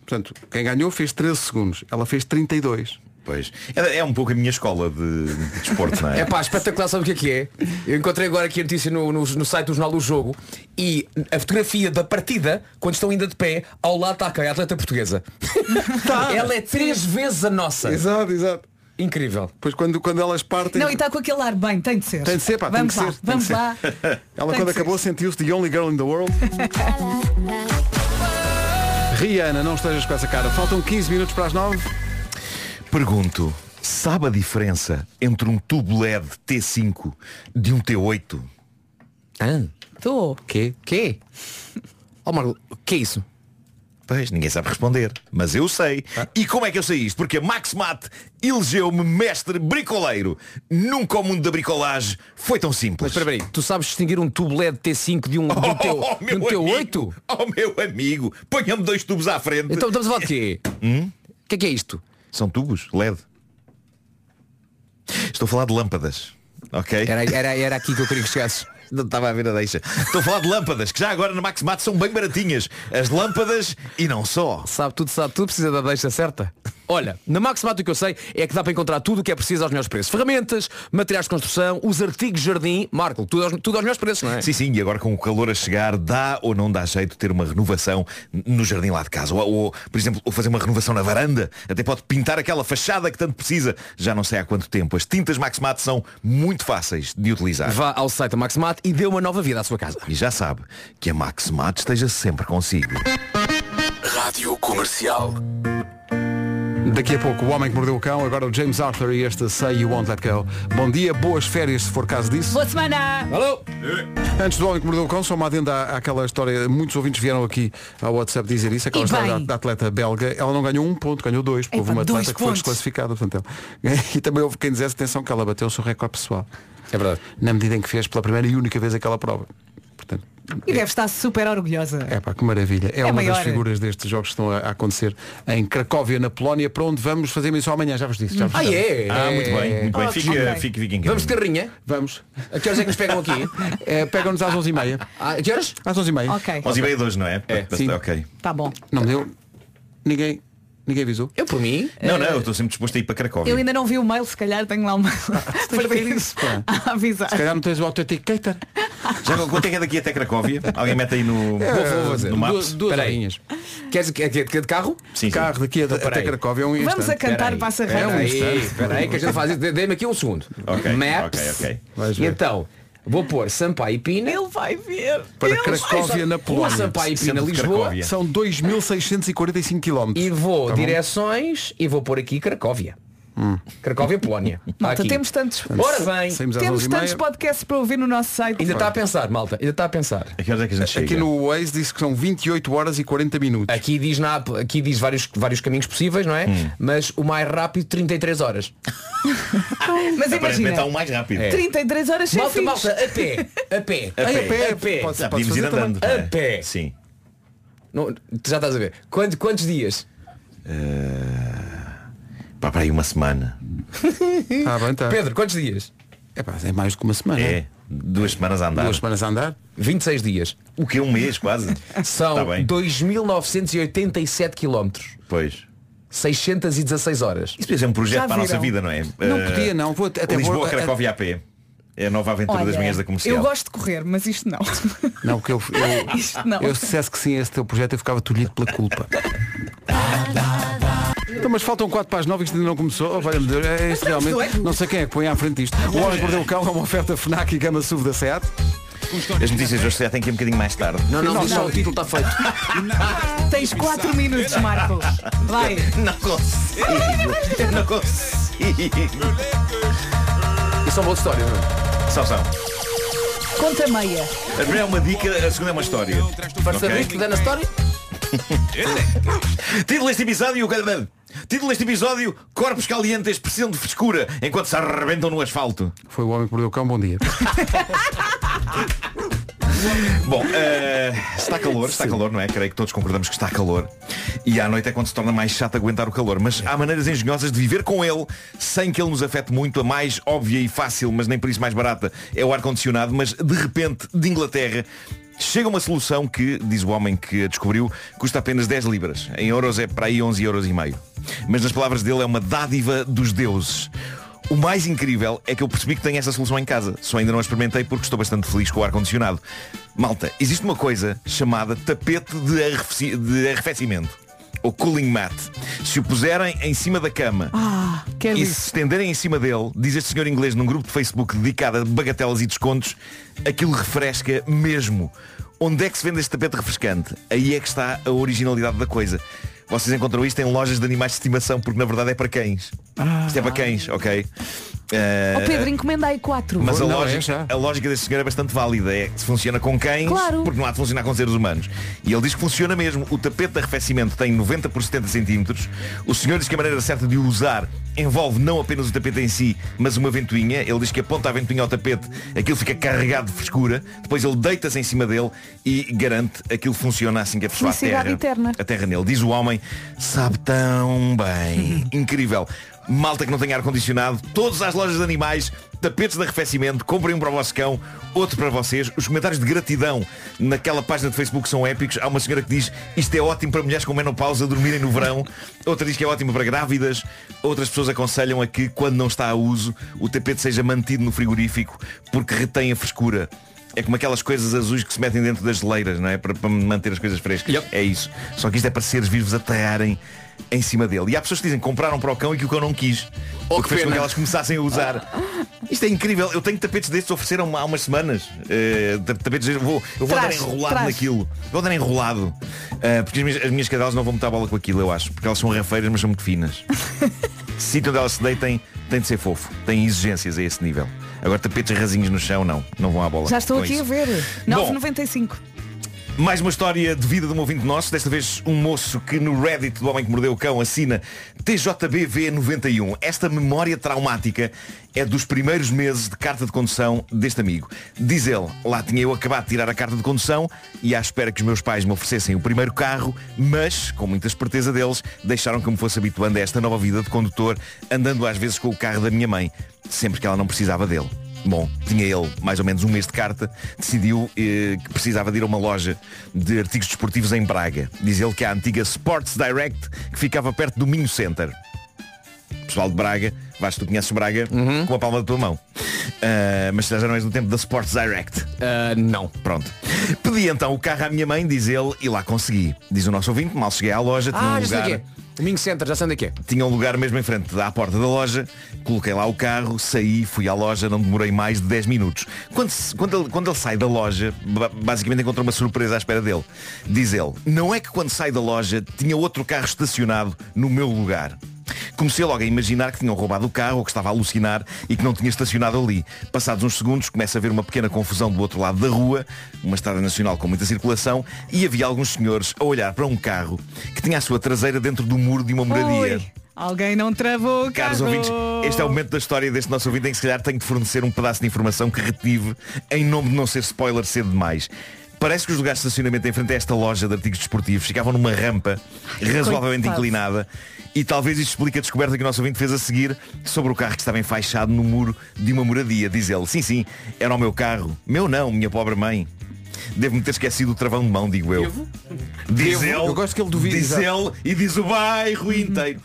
portanto, quem ganhou fez 13 segundos. Ela fez 32. Pois. É, é um pouco a minha escola de, de desporto, não é? <laughs> É pá, espetacular, sabe o que é que é? Eu encontrei agora aqui a notícia no, no, no site do Jornal do Jogo e a fotografia da partida, quando estão ainda de pé, ao lado está a atleta portuguesa. <laughs> Ela é três vezes a nossa. Exato, exato. Incrível. Pois quando, quando elas partem. Não, e está com aquele ar bem, tem de ser. Tem de ser, pá, tem vamos que lá, ser, vamos lá. <laughs> Ela Tem quando acabou sentiu-se the only girl in the world. Rihanna, não estejas com essa cara. Faltam 15 minutos para as 9. Pergunto, sabe a diferença entre um tubo LED T5 de um T8? Ah, Estou. quê? Quê? Oh Marco, o que é isso? Pois, ninguém sabe responder. Mas eu sei. E como é que eu sei isto? Porque a Maxmat elegeu-me mestre bricoleiro. Nunca o mundo da bricolagem foi tão simples. Mas espera aí, tu sabes distinguir um tubo LED T5 de um, de um, teu, <laughs> Oh, de um T8? amigo, oh meu amigo, ponha-me dois tubos à frente. Então estamos a falar de quê? Hum? O que é que é isto? São tubos LED. Estou a falar de lâmpadas. Ok? Era, era, era aqui que eu queria que chegasses. Não estava a ver a deixa. Estou a falar de lâmpadas, que já agora na Maxmat são bem baratinhas. As lâmpadas e não só. Sabe tudo, sabe tudo, precisa da deixa certa. Olha, na Maximat o que eu sei é que dá para encontrar tudo o que é preciso aos melhores preços. Ferramentas, materiais de construção, os artigos de jardim, Marco, tudo aos, tudo aos melhores preços, não é? Sim, sim, e agora com o calor a chegar, dá ou não dá jeito de ter uma renovação no jardim lá de casa. Ou, ou, por exemplo, ou fazer uma renovação na varanda. Até pode pintar aquela fachada que tanto precisa. Já não sei há quanto tempo. As tintas Maximat são muito fáceis de utilizar. Vá ao site da Maximat e dê uma nova vida à sua casa. E já sabe que a Maximat esteja sempre consigo. Rádio Comercial. Daqui a pouco o Homem que Mordeu o Cão, agora o James Arthur e este Say You Won't Let Go. Bom dia, boas férias se for caso disso. Boa semana! Alô? Antes do Homem que Mordeu o Cão, só uma adenda à- àquela história, muitos ouvintes vieram aqui ao WhatsApp dizer isso, aquela E história bem. da, da atleta belga, ela não ganhou um ponto, ganhou dois, porque Epá, houve uma dois atleta que foi pontos. desclassificada, portanto, ela- <laughs> E também houve quem dissesse, atenção, que ela bateu o seu recorde pessoal. É verdade. Na medida em que fez pela primeira e única vez aquela prova. E deve estar super orgulhosa. é pá, que maravilha. É, É uma maior. das figuras destes jogos que estão a, a acontecer em Cracóvia, na Polónia, para onde vamos fazer emissão amanhã, já vos disse. Já vos Ah, é? Ah, muito bem, muito bem. Ah, Fica, ok. fica, fica em. Vamos de carrinha? Vamos. A que horas é que nos pegam aqui? É, <laughs> Pegam-nos às 11h30. Ah, a que horas? Às 11h30. Ok, 11 e meia de hoje, não é? É, sim. Ok. tá bom. Não me deu. Ninguém. Ninguém avisou. Eu por mim. Não, não, eu estou sempre disposto a ir para Cracóvia. Eu ainda não vi o mail, se calhar tenho lá para <laughs> isso, <laughs> pá. a avisar. Se calhar não tens o Authenticator. Já quanto é que é daqui até Cracóvia? Alguém mete aí no, fazer. no Maps? Duas, horinhas. Queres que é que é de carro? Sim, sim. Carro daqui a- Então, até. Cracóvia é um Vamos a instante. cantar É um Rara. instante. Espera aí que a gente faz isso. Dê-me aqui um segundo. Ok, Maps. ok, ok. Vais ver. então, vou pôr Sampaio e Pina. Ele vai ver. Para Ele Cracóvia, na Rua Polónia. Sampaio e Pina, Lisboa. Cracóvia. São 2.645 km. E vou Tá bom? direções e vou pôr aqui Cracóvia. Cracóvia, Polónia. <laughs> Malta, aqui. temos tantos, Ora bem, Saímos às temos 11h30. tantos podcasts para ouvir no nosso site. ainda está a pensar, malta, ainda está a pensar. A que horas é que a gente chega? Aqui no Waze diz que são 28 horas e 40 minutos. Aqui diz, na, app- aqui diz vários, vários caminhos possíveis, não é? Hum. Mas o mais rápido 33 horas. <laughs> Mas Aparentemente imagina, está um mais rápido. É. 33 horas sem Malta, malta, a pé, a pé, A pé. a pé, a pé. pode- podíamos ir fazer também. andando. A não é? pé. Sim. Não, tu já estás a ver. Quantos, quantos dias? Pá, para aí uma semana. Ah, bem, tá. Pedro, quantos dias? É, pá, é mais do que uma semana. É. Duas semanas a andar. Duas semanas a andar. 26 dias. O que é um mês quase? <laughs> São Tá bem. 2.987 quilómetros. Pois. 616 horas. Isso podia ser um projeto Já para a nossa viram? vida, não é? Não Eh, podia, não. Vou, até Lisboa, vou, Cracóvia a pé. É a nova aventura das Olha, manhãs da comercial. eu gosto de correr, mas isto não. <laughs> Não, porque eu, eu, Isto não. eu se dissesse que sim a esse teu projeto eu ficava tolhido pela culpa. Então, mas faltam 4 para as 9 isto ainda não começou. Oh, valha-me Deus, é isto realmente. Não sei quem é que põe à frente disto. O Homem que Mordeu o Cão é uma oferta FNAC e Gama SUV da SEAT. As notícias hoje já têm que ir um bocadinho mais tarde. Não, não, Não, o título está feito. <laughs> Tens 4 minutos, Marco. Vai. Não consigo. Eu não consigo. Isso é uma boa história, não é? São, são. Conta meia. A primeira é uma dica, a segunda é uma história. Para Ok? saber que dá na história? <laughs> Título deste episódio. Título deste episódio, corpos calientes precisam de frescura enquanto se arrebentam no asfalto. Foi o Homem que Mordeu o Cão, bom dia. <laughs> Bom, eh, está calor, está calor, não é? Creio que todos concordamos que está calor. E à noite é quando se torna mais chato aguentar o calor. Mas há maneiras engenhosas de viver com ele sem que ele nos afete muito. A mais óbvia e fácil, mas nem por isso mais barata, é o ar-condicionado. Mas de repente, de Inglaterra, chega uma solução que, diz o homem que a descobriu, custa apenas 10 libras. Em euros é para aí 11 euros e meio. Mas nas palavras dele é uma dádiva dos deuses. O mais incrível é que eu percebi que tenho essa solução em casa. Só ainda não a experimentei porque estou bastante feliz com o ar-condicionado. Malta, existe uma coisa chamada tapete de, de arrefecimento. Ou cooling mat. Se o puserem em cima da cama Ah, quero e se estenderem em cima dele, diz este senhor inglês num grupo de Facebook dedicado a bagatelas e descontos, aquilo refresca mesmo. Onde é que se vende este tapete refrescante? Aí é que está a originalidade da coisa. Vocês encontram isto em lojas de animais de estimação, porque na verdade é para cães. Isto é para cães, ok? Eh, Ó Pedro, encomenda aí 4. mas a Não, é lógica, já. a lógica desse senhor é bastante válida. É que se funciona com cães, Claro. porque não há de funcionar com seres humanos. E ele diz que funciona mesmo. O tapete de arrefecimento tem 90 por 70 centímetros. O senhor diz que a maneira certa de o usar envolve não apenas o tapete em si, mas uma ventoinha. Ele diz que aponta a ventoinha ao tapete, aquilo fica carregado de frescura. Depois ele deita-se em cima dele e garante aquilo funciona assim que a pessoa a terra, eterna. a terra nele. Diz o homem, sabe tão bem. <laughs> Incrível. Malta que não tem ar-condicionado, todos às lojas de animais, tapetes de arrefecimento, comprem um para o vosso cão, outro para vocês. Os comentários de gratidão naquela página de Facebook são épicos. Há uma senhora que diz isto é ótimo para mulheres com menopausa dormirem no verão. Outra diz que é ótimo para grávidas. Outras pessoas aconselham a que, quando não está a uso, o tapete seja mantido no frigorífico porque retém a frescura. É como aquelas coisas azuis que se metem dentro das geleiras, não é? Para, para manter as coisas frescas. É isso. Só que isto é para seres vivos aterrarem em cima dele. E há pessoas que dizem que compraram para o cão e que o cão não quis. Oh, o que que fez com que elas começassem a usar. Isto é incrível. Eu tenho tapetes destes ofereceram há umas semanas. Ta- tapetes destes, eu vou, eu vou Traz, andar enrolado traz. naquilo. Vou andar enrolado. Eh, porque as minhas, as minhas cadelas não vão botar bola com aquilo, eu acho. Porque elas são rafeiras, mas são muito finas. <laughs> Sítio onde elas se deitem tem de ser fofo. Tem exigências a esse nível. Agora tapetes rasinhos no chão, não. Não vão à bola. Já estou com aqui isso. a ver. Bom. 9,95. Mais uma história de vida de um ouvinte nosso, desta vez um moço que no Reddit do Homem que Mordeu o Cão assina TJBV91. Esta memória traumática é dos primeiros meses de carta de condução deste amigo. Diz ele, lá tinha eu acabado de tirar a carta de condução e à espera que os meus pais me oferecessem o primeiro carro, mas, com muita esperteza deles, deixaram que me fosse habituando a esta nova vida de condutor, andando às vezes com o carro da minha mãe, sempre que ela não precisava dele. Bom, tinha ele mais ou menos um mês de carta, decidiu eh, que precisava de ir a uma loja de artigos desportivos em Braga. Diz ele que é a antiga Sports Direct, que ficava perto do Minho Center. Pessoal de Braga, vais, tu conheces Braga com a palma da tua mão. Ah, mas já não és no tempo da Sports Direct. não. Pronto. Pedi então o carro à minha mãe, diz ele, e lá consegui. Diz o nosso ouvinte, mal cheguei à loja, tinha Ah, um lugar. O Minho Center, já sei onde é que é. Tinha um lugar mesmo em frente à porta da loja, coloquei lá o carro, saí, fui à loja, não demorei mais de 10 minutos. Quando, quando, ele, quando ele sai da loja, ba- basicamente encontrou uma surpresa à espera dele. Diz ele, não é que quando sai da loja tinha outro carro estacionado no meu lugar. Comecei logo a imaginar que tinham roubado o carro ou que estava a alucinar e que não tinha estacionado ali. Passados uns segundos começa a haver uma pequena confusão do outro lado da rua, uma estrada nacional com muita circulação, e havia alguns senhores a olhar para um carro que tinha a sua traseira dentro do muro de uma moradia. Oi, alguém não travou o Caros carro. ouvintes, este é o momento da história deste nosso ouvinte em que se calhar tenho de fornecer um pedaço de informação que retive em nome de não ser spoiler cedo demais. Parece que os lugares de estacionamento em frente a esta loja de artigos desportivos ficavam numa rampa razoavelmente coitado. inclinada e talvez isto explique a descoberta que o nosso ouvinte fez a seguir sobre o carro que estava enfaixado no muro de uma moradia. Diz ele, sim, sim, era o meu carro. Meu não, minha pobre mãe. Devo-me ter esquecido o travão de mão, digo eu. Diz Devo? ele, Eu gosto que ele duvide, diz exato. ele e diz o bairro inteiro.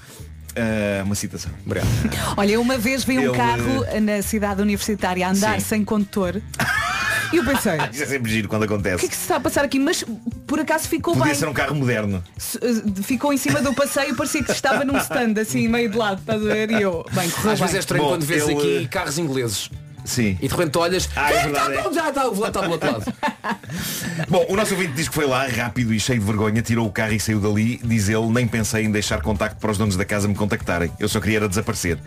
Ah, uma citação. Obrigado. Olha, uma vez vi um Ele- carro na cidade universitária a andar Sim. sem condutor. E eu pensei, o <laughs> Isso é sempre giro quando acontece. que é que se está a passar aqui? Mas por acaso ficou Podia bem. ser um carro moderno. Eh, Ficou em cima do passeio e parecia que estava num stand, assim, meio de lado, estás a ver? E eu, bem, correu Às vezes bem. é estranho Bom, quando vês ele- aqui carros ingleses. Sim. E de repente olhas. Ah, é "Eh, verdade, tá, é." Já está, o volante está do outro lado. <laughs> Bom, o nosso ouvinte diz que foi lá, rápido e cheio de vergonha, tirou o carro e saiu dali. Diz ele, nem pensei em deixar contacto para os donos da casa me contactarem. Eu só queria era desaparecer.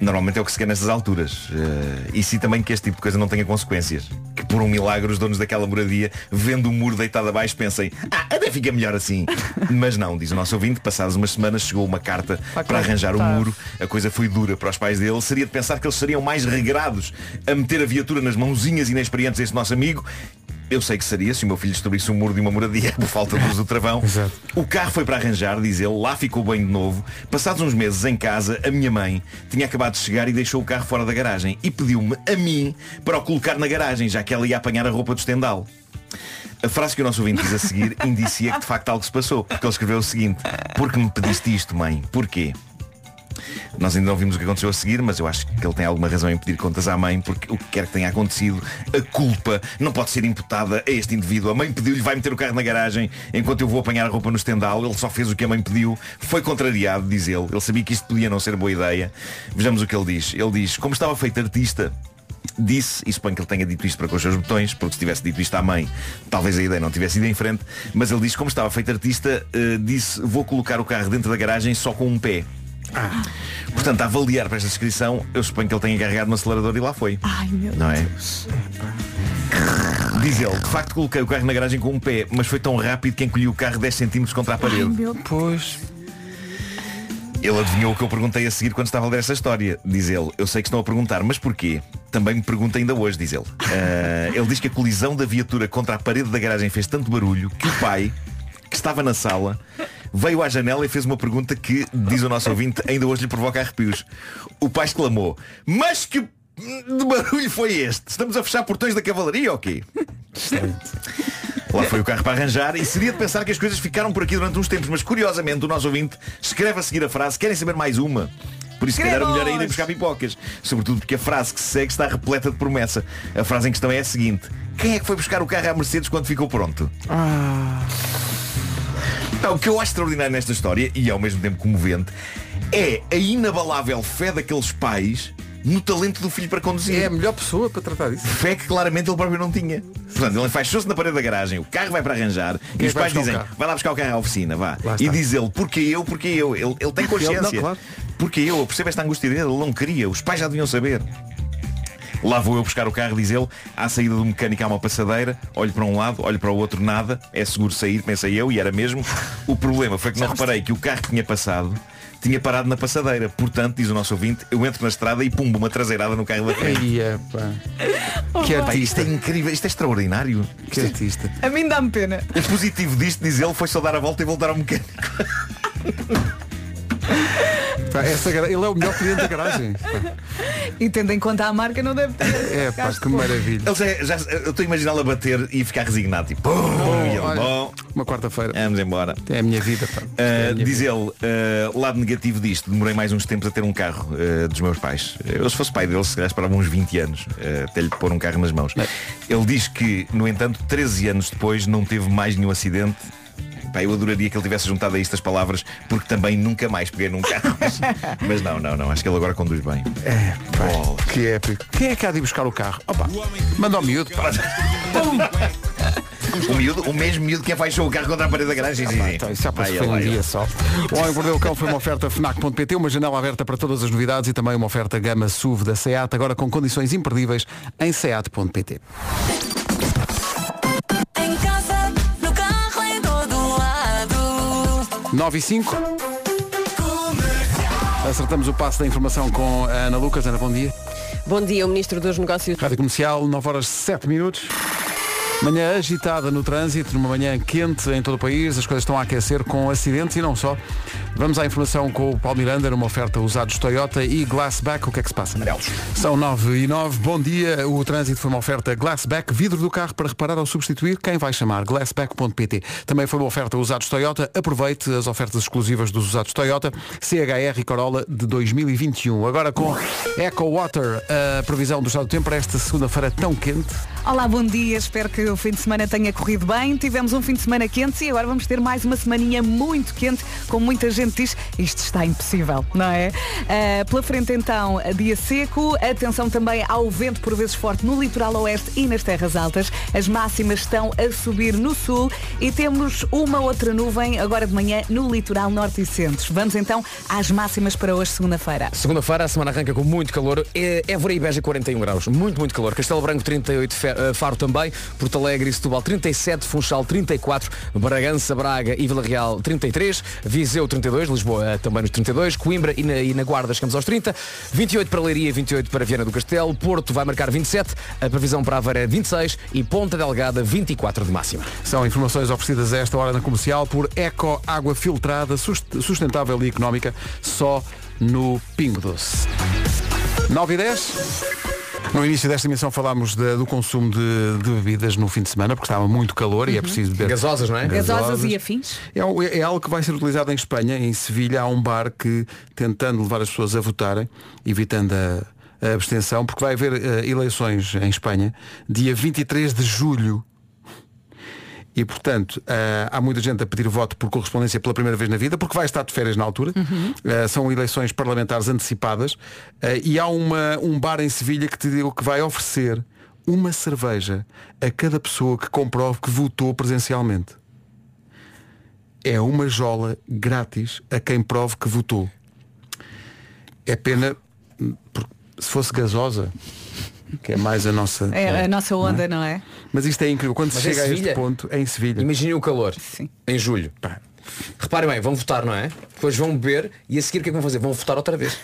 Normalmente é o que se quer nestas alturas. Eh, e sim também que este tipo de coisa não tenha consequências. Que por um milagre os donos daquela moradia, vendo o muro deitado abaixo, pensem, ah, até fica melhor assim. <laughs> Mas não, diz o nosso ouvinte, passadas umas semanas chegou uma carta para arranjar o tá. muro. A coisa foi dura para os pais dele. Seria de pensar que eles seriam mais regrados a meter a viatura nas mãozinhas inexperientes deste nosso amigo. Eu sei que seria se o meu filho descobrisse o muro de uma moradia por falta de uso do travão. <laughs> O carro foi para arranjar, diz ele, lá ficou bem de novo. Passados uns meses em casa, a minha mãe tinha acabado de chegar e deixou o carro fora da garagem e pediu-me a mim para o colocar na garagem, já que ela ia apanhar a roupa do estendal. A frase que o nosso ouvinte diz a seguir <laughs> indicia que de facto algo se passou, porque ele escreveu o seguinte, porque me pediste isto, mãe? Porquê? Nós ainda não vimos o que aconteceu a seguir, mas eu acho que ele tem alguma razão em pedir contas à mãe, porque o que quer que tenha acontecido, a culpa não pode ser imputada a este indivíduo. A mãe pediu-lhe, vai meter o carro na garagem, enquanto eu vou apanhar a roupa no estendal. Ele só fez o que a mãe pediu, foi contrariado, diz ele. Ele sabia que isto podia não ser boa ideia. Vejamos o que ele diz. Ele diz, como estava feito artista, disse, e suponho que ele tenha dito isto para com os seus botões, porque se tivesse dito isto à mãe, talvez a ideia não tivesse ido em frente, mas ele disse, como estava feito artista, eh, disse, vou colocar o carro dentro da garagem só com um pé. Portanto, a avaliar para esta descrição, eu suponho que ele tenha carregado no acelerador e lá foi. Ai meu Não é? Deus. Diz ele, de facto coloquei o carro na garagem com um pé, mas foi tão rápido que encolhi o carro 10 cm contra a parede. Ai meu Pois. Ele adivinhou o que eu perguntei a seguir quando estava a ler essa história. Diz ele, eu sei que estão a perguntar, mas porquê? Também me pergunta ainda hoje, diz ele. Ah, <laughs> ele diz que a colisão da viatura contra a parede da garagem fez tanto barulho que o pai, que estava na sala, veio à janela e fez uma pergunta que, diz o nosso ouvinte, ainda hoje lhe provoca arrepios. O pai exclamou, mas que de barulho foi este? Estamos a fechar portões da cavalaria ou quê? Lá foi o carro para arranjar e seria de pensar que as coisas ficaram por aqui durante uns tempos, mas curiosamente o nosso ouvinte escreve a seguir a frase, querem saber mais uma? Por isso, calhar, é melhor ainda ir buscar pipocas. Sobretudo porque a frase que se segue está repleta de promessa. A frase em questão é a seguinte. Quem é que foi buscar o carro à Mercedes quando ficou pronto? Pá, o que eu acho extraordinário nesta história, e ao mesmo tempo comovente, é a inabalável fé daqueles pais no talento do filho para conduzir. É a melhor pessoa para tratar disso. Fé que claramente ele próprio não tinha. Portanto, ele enfaixou-se na parede da garagem, o carro vai para arranjar Quem e os pais dizem, vai lá buscar o carro à oficina, vá. E diz ele, porque eu, porque eu. Ele, ele tem consciência. Ele- não, claro. Porque eu, eu percebo esta angústia dele, ele não queria, os pais já deviam saber. Lá vou eu buscar o carro, diz ele, à saída do mecânico há uma passadeira, olho para um lado, olho para o outro, nada, é seguro sair, pensei eu, e era mesmo. O problema foi que não reparei que o carro que tinha passado tinha parado na passadeira. Portanto, diz o nosso ouvinte, eu entro na estrada e pumbo, uma traseirada no carro da frente. É, pá. Que Pá, isto artista. é incrível, isto é extraordinário. Que artista. A mim dá-me pena. O positivo disto, diz ele, foi só dar a volta e voltar ao mecânico. <laughs> Essa Ele é o melhor cliente da garagem. E tendo em conta a marca não deve ter. É pá, que maravilha. Ele já, já- eu estou a imaginá-lo a bater e ficar resignado, tipo, e ele, olha. bom, Uma quarta-feira. vamos embora. É a minha vida, pá. Uh, É minha diz vida. ele, uh, lado negativo disto, demorei mais uns tempos a ter um carro uh, dos meus pais. Eu se fosse pai deles, se calhar esperava uns 20 anos uh, até lhe pôr um carro nas mãos. Ele diz que, no entanto, 13 anos depois não teve mais nenhum acidente. Pá, eu adoraria que ele tivesse juntado a isto as palavras, porque também nunca mais peguei num carro. Mas, <laughs> mas não, não, não. Acho que ele agora conduz bem. É, pá, que épico. Quem é que há de ir buscar o carro? Opa, manda ao miúdo, pá. O miúdo, o mesmo miúdo que abaixou o carro contra a parede da garagem. Sim, sim. Então, isso já passou um dia só. O Homem Mordeu o Cão foi uma oferta FNAC.pt, uma janela aberta para todas as novidades e também uma oferta gama SUV da SEAT, agora com condições imperdíveis em SEAT.pt. 9 e 5. Acertamos o passo da informação com a Ana Lucas. Ana, bom dia. Bom dia, o Ministro dos Negócios. Rádio Comercial, 9 horas 7 minutos. Manhã agitada no trânsito, numa manhã quente em todo o país, as coisas estão a aquecer com acidentes e não só. Vamos à informação com o Paulo Miranda, numa oferta usados Toyota e Glassback. O que é que se passa? São 9 e 9. Bom dia. O trânsito foi uma oferta Glassback, vidro do carro para reparar ou substituir. Quem vai chamar? Glassback.pt. Também foi uma oferta usados Toyota. Aproveite as ofertas exclusivas dos usados Toyota. CHR e Corolla de 2021. Agora com Eco Water, a previsão do estado do tempo para esta segunda-feira tão quente. Olá, bom dia. Espero que o fim de semana tenha corrido bem. Tivemos um fim de semana quente e agora vamos ter mais uma semaninha muito quente, como muita gente diz, isto está impossível, não é? Ah, pela frente então, dia seco. Atenção também ao vento por vezes forte no litoral oeste e nas terras altas. As máximas estão a subir no sul e temos uma outra nuvem agora de manhã no litoral norte e centro. Vamos então às máximas para hoje, segunda-feira. Segunda-feira a semana arranca com muito calor. É- Évora e Beja 41 graus. Muito, muito calor. Castelo Branco 38, Fe- eh, Faro também. Porto Alegre e Setúbal 37, Funchal 34, Bragança, Braga e Vila Real 33, Viseu 32, Lisboa eh, também nos 32, Coimbra e na, e na Guarda chegamos aos 30, 28 para Leiria, 28 para Viana do Castelo, Porto vai marcar 27, a previsão para Aveira é 26 e Ponta Delgada 24 de máxima. São informações oferecidas a esta hora na comercial por Eco Água Filtrada, sus- sustentável e económica, só no Pingo Doce. 9 e 10. No início desta emissão falámos de- do consumo de, de bebidas no fim de semana, porque estava muito calor e é preciso beber. Gasosas, não é? Gasosas e afins. É, é algo que vai ser utilizado em Espanha, em Sevilha, há um bar que, tentando levar as pessoas a votarem, evitando a, a abstenção, porque vai haver eh, eleições em Espanha, dia 23 de julho. E, portanto, eh, há muita gente a pedir voto por correspondência pela primeira vez na vida, porque vai estar de férias na altura. Eh, são eleições parlamentares antecipadas. Eh, e há uma, um bar em Sevilha que te digo que vai oferecer uma cerveja a cada pessoa que comprove que votou presencialmente. É uma jola grátis a quem prove que votou. É pena, hum, porque se fosse gasosa, que é mais a nossa. É a nossa onda, Não não é? Mas isto é incrível. Quando Mas se chega a este Sevilha? ponto, é em Sevilha. Imaginem o calor Sim. em julho. Reparem bem, vão votar, não é? Depois vão beber e a seguir o que é que vão fazer? Vão votar outra vez.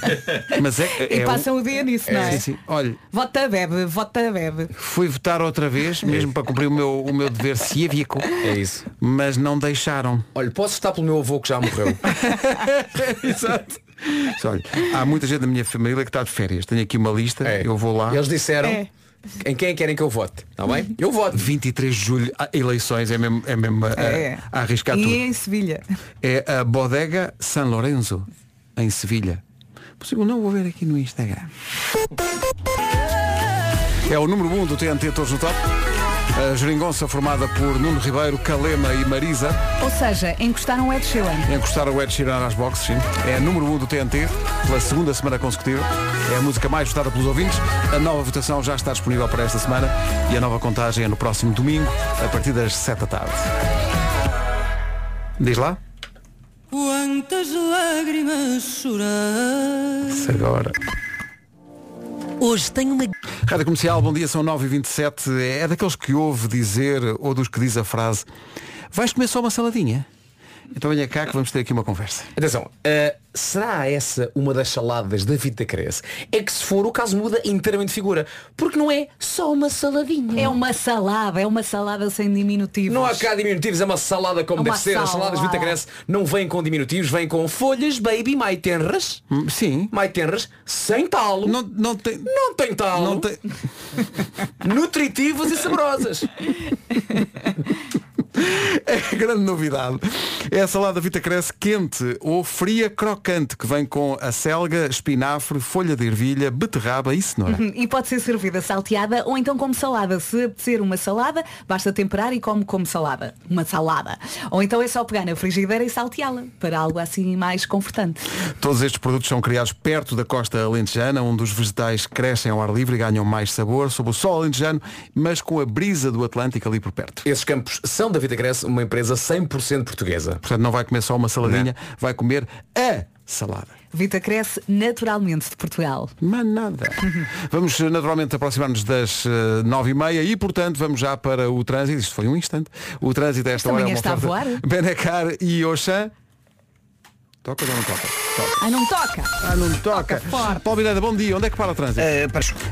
<laughs> Mas é, E é passam o dia nisso, não é? Sim, sim. Olha, Vota bebe, vota bebe. fui votar outra vez, mesmo para cumprir o meu, o meu dever <laughs> cívico. É isso. Mas não deixaram. Olha, posso votar pelo meu avô que já morreu. <laughs> Exato. Olha, há muita gente da minha família que está de férias. Tenho aqui uma lista, eu vou lá. E eles disseram É. em quem querem que eu vote. Está bem? Eu voto. 23 de julho, eleições, é mesmo, é mesmo a, É. a arriscar e tudo. em Sevilha. É a Bodega San Lorenzo, em Sevilha. Possível não vou ver aqui no Instagram. É o número 1 um do TNT Todos no Top. A geringonça formada por Nuno Ribeiro, Calema e Marisa. Ou seja, encostaram o Ed Sheeran. Encostaram o Ed Sheeran às boxes, sim. É a número 1 um do TNT, pela segunda semana consecutiva. É a música mais votada pelos ouvintes. A nova votação já está disponível para esta semana e a nova contagem é no próximo domingo, a partir das 7 da tarde. Diz lá. Quantas lágrimas chorar. Se agora. Hoje tenho uma. Rádio Comercial, bom dia, são 9h27. É daqueles que ouve dizer, ou dos que diz a frase, vais comer só uma saladinha? Então venha cá que vamos ter aqui uma conversa. Atenção, eh, será essa uma das saladas da Vita Cresce? É que se for o caso muda inteiramente de figura. Porque não é só uma saladinha. É uma salada, é uma salada sem diminutivos. Não há cá diminutivos, é uma salada como É uma deve ser. As saladas salada. Vita Cresce não vêm com diminutivos, vêm com folhas baby mais tenras. Sim. Mais tenras, sem talo. Não, não tem. Não tem talo. Não tem... <laughs> Nutritivas e saborosas. <laughs> <laughs> É a grande novidade. É a salada Vita Cresce quente ou fria crocante, que vem com a selga, espinafre, folha de ervilha, beterraba e cenoura. Uhum, E pode ser servida salteada ou então como salada. Se apetecer uma salada, basta temperar e come como salada. Uma salada. Ou então é só pegar na frigideira e salteá-la, para algo assim mais confortante. Todos estes produtos são criados perto da costa alentejana, onde os vegetais crescem ao ar livre e ganham mais sabor, sob o sol alentejano, mas com a brisa do Atlântico ali por perto. Esses campos são da Vita Cresce, uma empresa 100% portuguesa. Portanto, não vai comer só uma saladinha, vai comer a salada. Vita cresce naturalmente de Portugal. Mas nada. <laughs> Vamos eh, naturalmente aproximar-nos das eh, nove e meia e, portanto, vamos já para o trânsito. Isto foi um instante. O trânsito a esta Esta hora é uma está a voar. Benecar e Oxã. Toca ou não toca? Toca. Ah, não toca! Ah, não toca. Paulo Miranda, bom dia. Onde é que para o trânsito?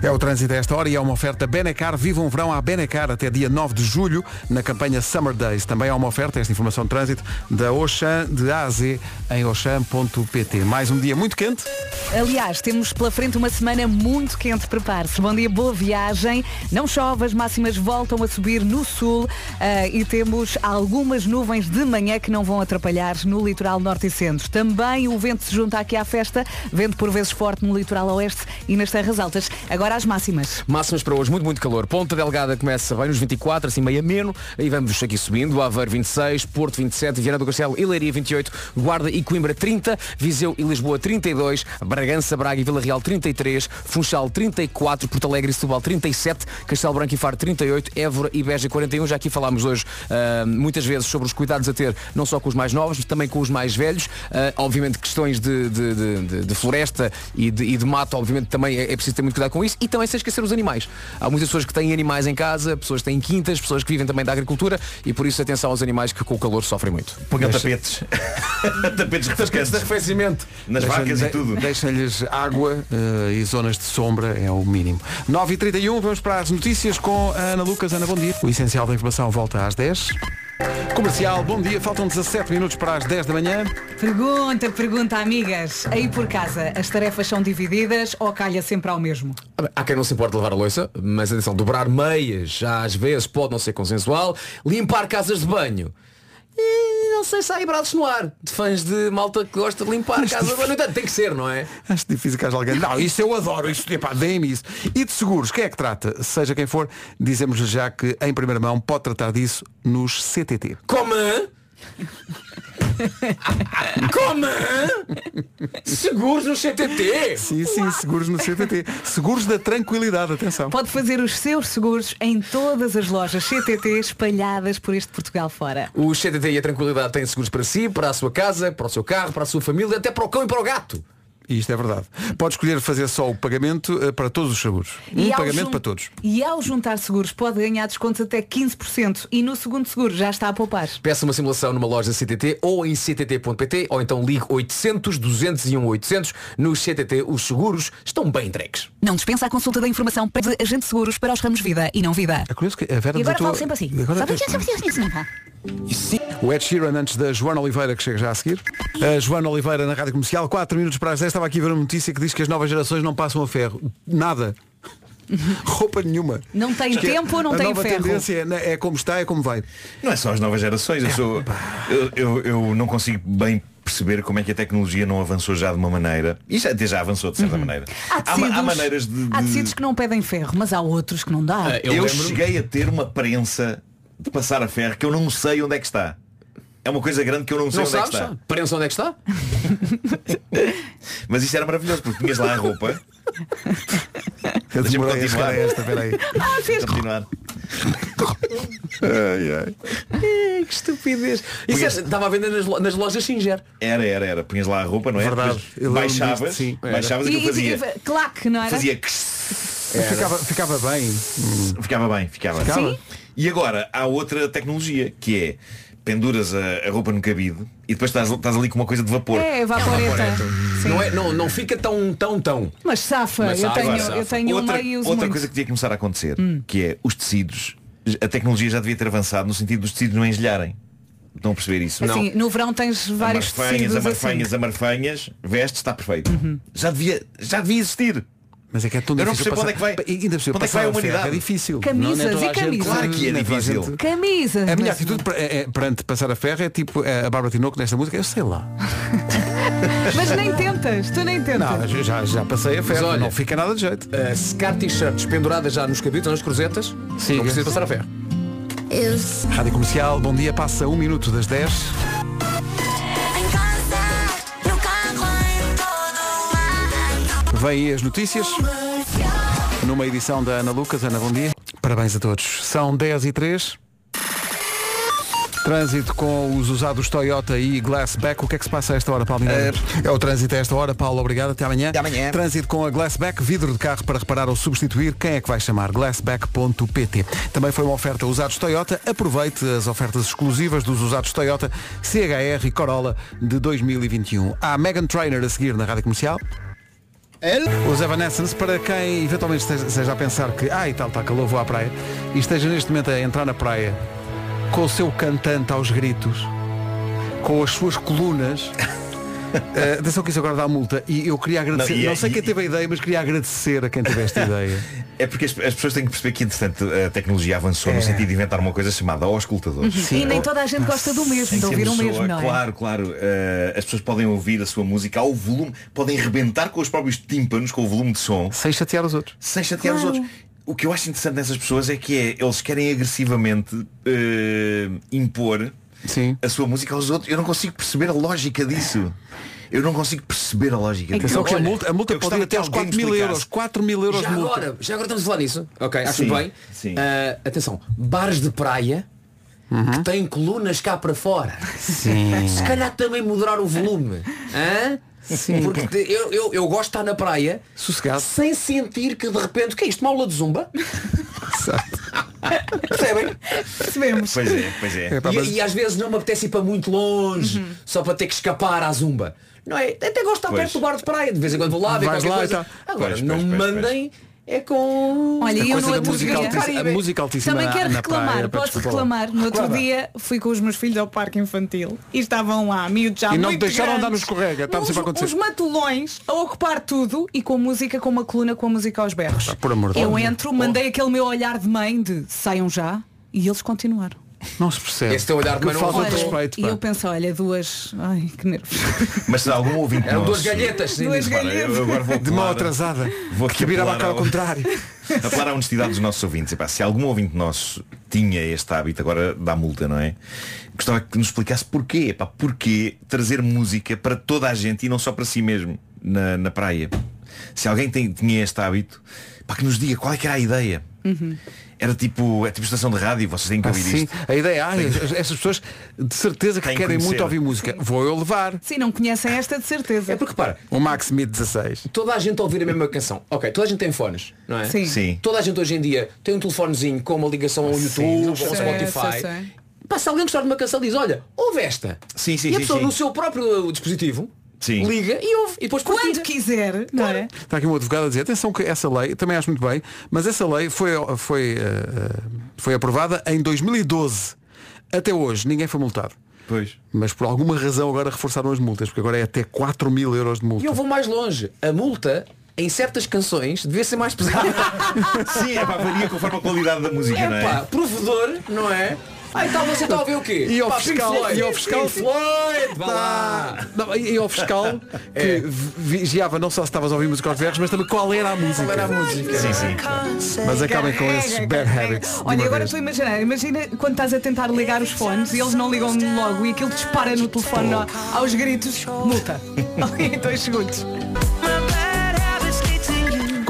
É o trânsito a esta hora e é uma oferta Benecar. Viva um verão à Benecar até dia 9 de julho na campanha Summer Days. Também há uma oferta, esta informação de trânsito, da Oxã de A a Z em oxã.pt. Mais um dia muito quente. Aliás, temos pela frente uma semana muito quente, prepare-se. Bom dia, boa viagem. Não chove, as máximas voltam a subir no sul ah, e temos algumas nuvens de manhã que não vão atrapalhar no litoral norte e centro. Também o vento se junta aqui à festa, vento por vezes forte no litoral oeste e nas terras altas. Agora as máximas. Máximas para hoje, muito, muito calor. Ponta Delgada começa bem nos 24, assim meio ameno. E vamos aqui subindo. Aveiro 26, Porto 27, Viana do Castelo e Leiria 28, Guarda e Coimbra 30, Viseu e Lisboa 32, Bragança, Braga e Vila Real 33, Funchal 34, Porto Alegre e Setúbal 37, Castelo Branco e Faro 38, Évora e Beja 41. Já aqui falámos hoje ah, muitas vezes sobre os cuidados a ter, não só com os mais novos, mas também com os mais velhos. Ah, obviamente questões de, de- de- de- de floresta e de, e de mato, obviamente também é, é preciso ter muito cuidado com isso e também sem esquecer os animais. Há muitas pessoas que têm animais em casa, pessoas que têm quintas, pessoas que vivem também da agricultura e por isso atenção aos animais que com o calor sofrem muito. Ponham <laughs> tapetes. tapetes de refrescantes. arrefecimento. Nas Deixa- vacas e de- tudo. Deixem-lhes água eh, e zonas de sombra, é o mínimo. 9h31, vamos para as notícias com a Ana Lucas. Ana, bom dia. O essencial da informação volta às 10. Comercial, bom dia. Faltam 17 minutos para as 10 da manhã. Pergunta, pergunta, amigas. Aí por casa, as tarefas são divididas ou calha sempre ao mesmo? Há quem não se importe levar a louça, mas atenção, dobrar meias já às vezes pode não ser consensual. Limpar casas de banho. Não sei se há aí braços no ar de fãs de malta que gosta de limpar a casa. No entanto, tem que ser, não é? Acho difícil que haja alguém. Não, isso eu adoro, isso epá, deem-me isso. E de seguros, quem é que trata? Seja quem for, dizemos já que em primeira mão pode tratar disso nos CTT. Como? <laughs> Como? Seguros no CTT? Sim, sim, seguros no CTT. Seguros da tranquilidade, atenção. Pode fazer os seus seguros em todas as lojas CTT espalhadas por este Portugal fora. O CTT e a tranquilidade têm seguros para si, para a sua casa, para o seu carro, para a sua família, até para o cão e para o gato. E isto é verdade. Pode escolher fazer só o pagamento eh, para todos os seguros. Um E ao pagamento jun- para todos. E ao juntar seguros pode ganhar descontos até 15% e no segundo seguro já está a poupar. Peça uma simulação numa loja CTT ou em ctt.pt ou então ligue 800 201 800. No CTT os seguros estão bem entregues. Não dispensa a consulta da informação para de agente de seguros para os ramos vida e não vida. É curioso que a Vera E agora desatou- falo sempre assim. Agora Sabe tens- que é assim, assim, pá. O Ed Sheeran antes da Joana Oliveira, que chega já a seguir. A Joana Oliveira na Rádio Comercial, 4 minutos para as 10. Estava aqui a ver uma notícia que diz que as novas gerações não passam a ferro. Nada. <laughs> Roupa nenhuma. Não tem Acho que tempo ou não a tem nova ferro? tendência é, é como está, é como vai. Não é só as novas gerações, eu, sou, eu, eu, eu não consigo bem perceber como é que a tecnologia não avançou já de uma maneira. E já, até já avançou de certa maneira. Há, Há, tecidos, ma- há maneiras de. há de- tecidos que não pedem ferro, mas há outros que não dá. Ah, eu cheguei a ter uma prensa de passar a ferro que eu não sei onde é que está. É uma coisa grande que eu não sei Não onde sabes? é que está. Prensa onde é que está? <laughs> Mas isso era maravilhoso porque tinhas lá a roupa. Eu Deixa-me continuar. a esta, peraí. Ah, fez Continuar. Ai, ai. que estupidez. Isso é- estava a vender nas, lo- nas lojas Singer. Era, era, era. Punhas lá a roupa, não é? Verdade. Baixavas, disto, sim. baixavas E, e fazia. e- claque, não era? Fazia Ficava, ficava bem. Ficava bem, ficava. Ficava. E agora há outra tecnologia que é penduras a, a roupa no cabide e depois estás, estás ali com uma coisa de vapor. É, vaporeta. Sim. Não, é, não, não fica tão, tão, tão. Mas safa, Mas eu safa, tenho, safa. eu tenho outra uma e uso outra muito. coisa que devia começar a acontecer, Hum. que é os tecidos, a tecnologia já devia ter avançado no sentido dos tecidos não engelharem. Estão a perceber isso? Assim, no verão tens vários Amarfanhas, tecidos amarfanhas, assim. amarfanhas, veste, está perfeito. Uhum. Já, devia, já devia existir. Mas é que é tão Eu não difícil percebo onde é que vai. ainda cima, Onde é que vai passar a humanidade? É difícil. Camisas toda e gente- camisas. Claro que é nem toda a difícil. gente- Camisas. A minha mas- atitude per- é- é perante passar a ferro é tipo é, a Bárbara Tinoco nesta música, eu sei lá. <laughs> Mas nem tentas, tu nem tentas. Não, já, já passei a Mas ferro, olha, não fica nada de jeito. Uh, secar t-shirts penduradas já nos ou nas cruzetas, Sim, não precisa passar a ferro. Rádio Comercial, bom dia, passa um minuto das 10. Vem aí as notícias. Numa edição da Ana Lucas. Ana, bom dia. Parabéns a todos. São 10 e 3. Trânsito com os usados Toyota e Glassback. O que é que se passa a esta hora, Paulo Miranda? É o trânsito a esta hora. Paulo, obrigado. Até amanhã. Até amanhã. Trânsito com a Glassback. Vidro de carro para reparar ou substituir. Quem é que vai chamar? Glassback.pt Também foi uma oferta usados Toyota. Aproveite as ofertas exclusivas dos usados Toyota CHR e Corolla de 2021. Há Megan Trainer a seguir na Rádio Comercial. Os Evanescence, para quem eventualmente esteja, a pensar que ai tal, está calor, vou à praia e esteja neste momento a entrar na praia com o seu cantante aos gritos, com as suas colunas. Uh, <laughs> atenção que isso agora dá multa e eu queria agradecer, Não, não, e é- sei quem e- teve a ideia, mas queria agradecer a quem teve esta <laughs> ideia. É porque as, as pessoas têm que perceber que, entretanto, a tecnologia avançou É. no sentido de inventar uma coisa chamada auscultador. Uhum. E nem toda a gente gosta do mesmo, de ouvir o mesmo, não é? Claro, claro. eh, as pessoas podem ouvir a sua música ao volume, podem rebentar com os próprios tímpanos, com o volume de som. Sem chatear os outros. Sem chatear Claro. os outros. O que eu acho interessante nessas pessoas é que é, eles querem agressivamente eh, impor Sim. a sua música aos outros. Eu não consigo perceber a lógica disso. Eu não consigo perceber a lógica disso. Atenção que a multa, a multa pode ir até aos alguém 4 me mil euros. 4 mil euros Já de multa. agora, já agora estamos a falar nisso. Ok, acho Sim, bem. sim. Ah, atenção, bares de praia que têm colunas cá para fora. Sim. <laughs> Se calhar também moderar o volume. Hã? Sim. Porque eu, eu, eu gosto de estar na praia Sossegado. sem sentir que de repente, o que é isto? Uma aula de zumba? Percebem? Percebemos. Pois é, pois é. É, E, e às vezes não me apetece ir para muito longe Uhum. só para ter que escapar à zumba. Não é? Até gosto de estar Pois. perto do bar de praia, de vez em quando vou lá ver Vais qualquer lá e coisa. tal. Agora, Pois, não pois, me pois, mandem é com Olha, A e eu coisa no outro música, dia altíssima, a música altíssima também quero reclamar, praia, pá, posso reclamar. No outro Claro. dia fui com os meus filhos ao parque infantil e estavam lá, miúdos já E não deixaram andar no escorrega, estava sempre a acontecer. Uns matulões a ocupar tudo e com música, com uma coluna, com a música aos berros. Pá, por amor de Eu Deus. entro, mandei aquele meu olhar de mãe de saiam já e eles continuaram. Não se percebe. Esse teu olhar de não falta de respeito. E pá. eu penso, olha, duas. Ai, que nervos. <laughs> Mas se algum ouvinte Eram duas galhetas, sim. Duas galhetas. agora vou De mão atrasada. Vou que virava a cara ao ao- contrário. <laughs> Apelar à honestidade dos nossos ouvintes. Epá, se algum ouvinte nosso tinha este hábito, agora dá multa, não é? Gostava que nos explicasse porquê. Epá, porquê trazer música para toda a gente e não só para si mesmo na, na praia. Se alguém tem- tinha este hábito, pá, que nos diga qual é que era a ideia. Era tipo, é tipo estação de rádio, vocês têm que Ah, ouvir sim. isto. A ideia é, ah, essas pessoas de certeza que que querem muito conhecer. ouvir música. Vou eu levar. Sim, não conhecem esta de certeza. É porque para, O Max Mid 16. toda a gente a ouvir a mesma canção. Ok, toda a gente tem fones, não é? Sim. Sim. Toda a gente hoje em dia tem um telefonezinho com uma ligação ao YouTube, ao Spotify. sei, sei. Pá, se alguém gostar de uma canção diz, olha, ouve esta. Sim, sim, e a sim, pessoa sim. no seu próprio dispositivo Sim. liga e ouve. E depois Quando partilha. quiser, não é? Está aqui um advogado a dizer, atenção que essa lei, também acho muito bem, mas essa lei foi, foi, eh, eh, foi aprovada em 2012. Até hoje ninguém foi multado. Pois. Mas por alguma razão agora reforçaram as multas, porque agora é até 4 mil euros de multa. E eu vou mais longe. A multa, em certas canções, devia ser mais pesada. <laughs> Sim, é pá, varia conforme a qualidade da música, não É pá, é? provedor, não é? Ah, então você está a ouvir o quê? E ao Pá, fiscal- Floyd. e ao fiscal- Floyd, vá lá. Não, e ao fiscal que É. vi- vigiava não só se estavas a ouvir música aos berros, mas também qual era a música. Qual era a música? Sim, sim. Mas acabem com esses bad habits. Olha, agora estou a imaginar, imagina quando estás a tentar ligar os fones e eles não ligam logo e aquilo dispara no telefone ó, aos gritos, multa. <laughs> em dois segundos.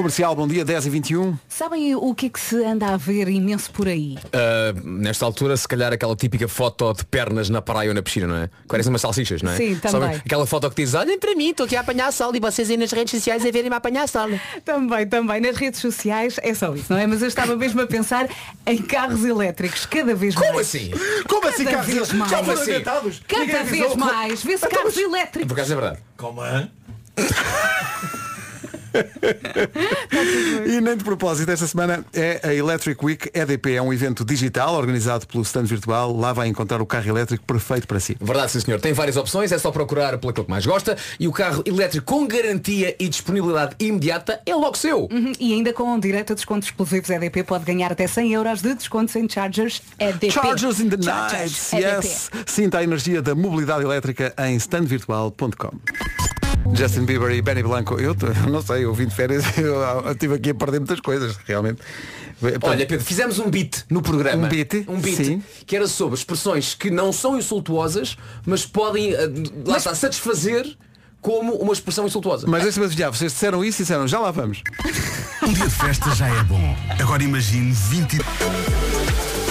Comercial, bom dia, 10 e 21. Sabem o que é que se anda a ver imenso por aí? Ah, nesta altura, se calhar aquela típica foto de pernas na praia ou na piscina, não é? Parecem umas salsichas, não é? Sim, também. Sabem? Aquela foto que diz, olhem para mim, estou aqui a apanhar sol e vocês aí nas redes sociais a verem-me a apanhar sol. Também, também. Nas redes sociais é só isso, não é? Mas eu estava mesmo a pensar em carros elétricos, cada vez mais. Como assim? Como assim, Cada carros vez elétricos? mais. Já foram assim? inventados? Ninguém Cada avisou. vez mais. Vê-se carros elétricos. Por acaso é verdade. Como é? <laughs> <laughs> E nem de propósito, esta semana é a Electric Week EDP, é um evento digital organizado pelo stand virtual. Lá vai encontrar o carro elétrico perfeito para si. Verdade, sim senhor. Tem várias opções, é só procurar pelo que mais gosta e o carro elétrico com garantia e disponibilidade imediata é logo seu. Uhum, E ainda com direito a descontos exclusivos EDP pode ganhar até 100 euros de descontos em Chargers EDP. Chargers in the night, EDP. yes. Sinta a energia da mobilidade elétrica em standvirtual.com. Justin Bieber e Benny Blanco, eu <laughs> não sei, eu vim de férias, <laughs> eu, estive aqui a perder muitas coisas, realmente. Olha, Pedro, fizemos um beat no programa. Um beat? Um beat Sim. que era sobre expressões que não são insultuosas, mas podem eh, lá está, satisfazer como uma expressão insultuosa. Mas deixa-me adivinhar, vocês disseram isso e disseram, já lá vamos. Um dia de festa já é bom. Agora imagine 20.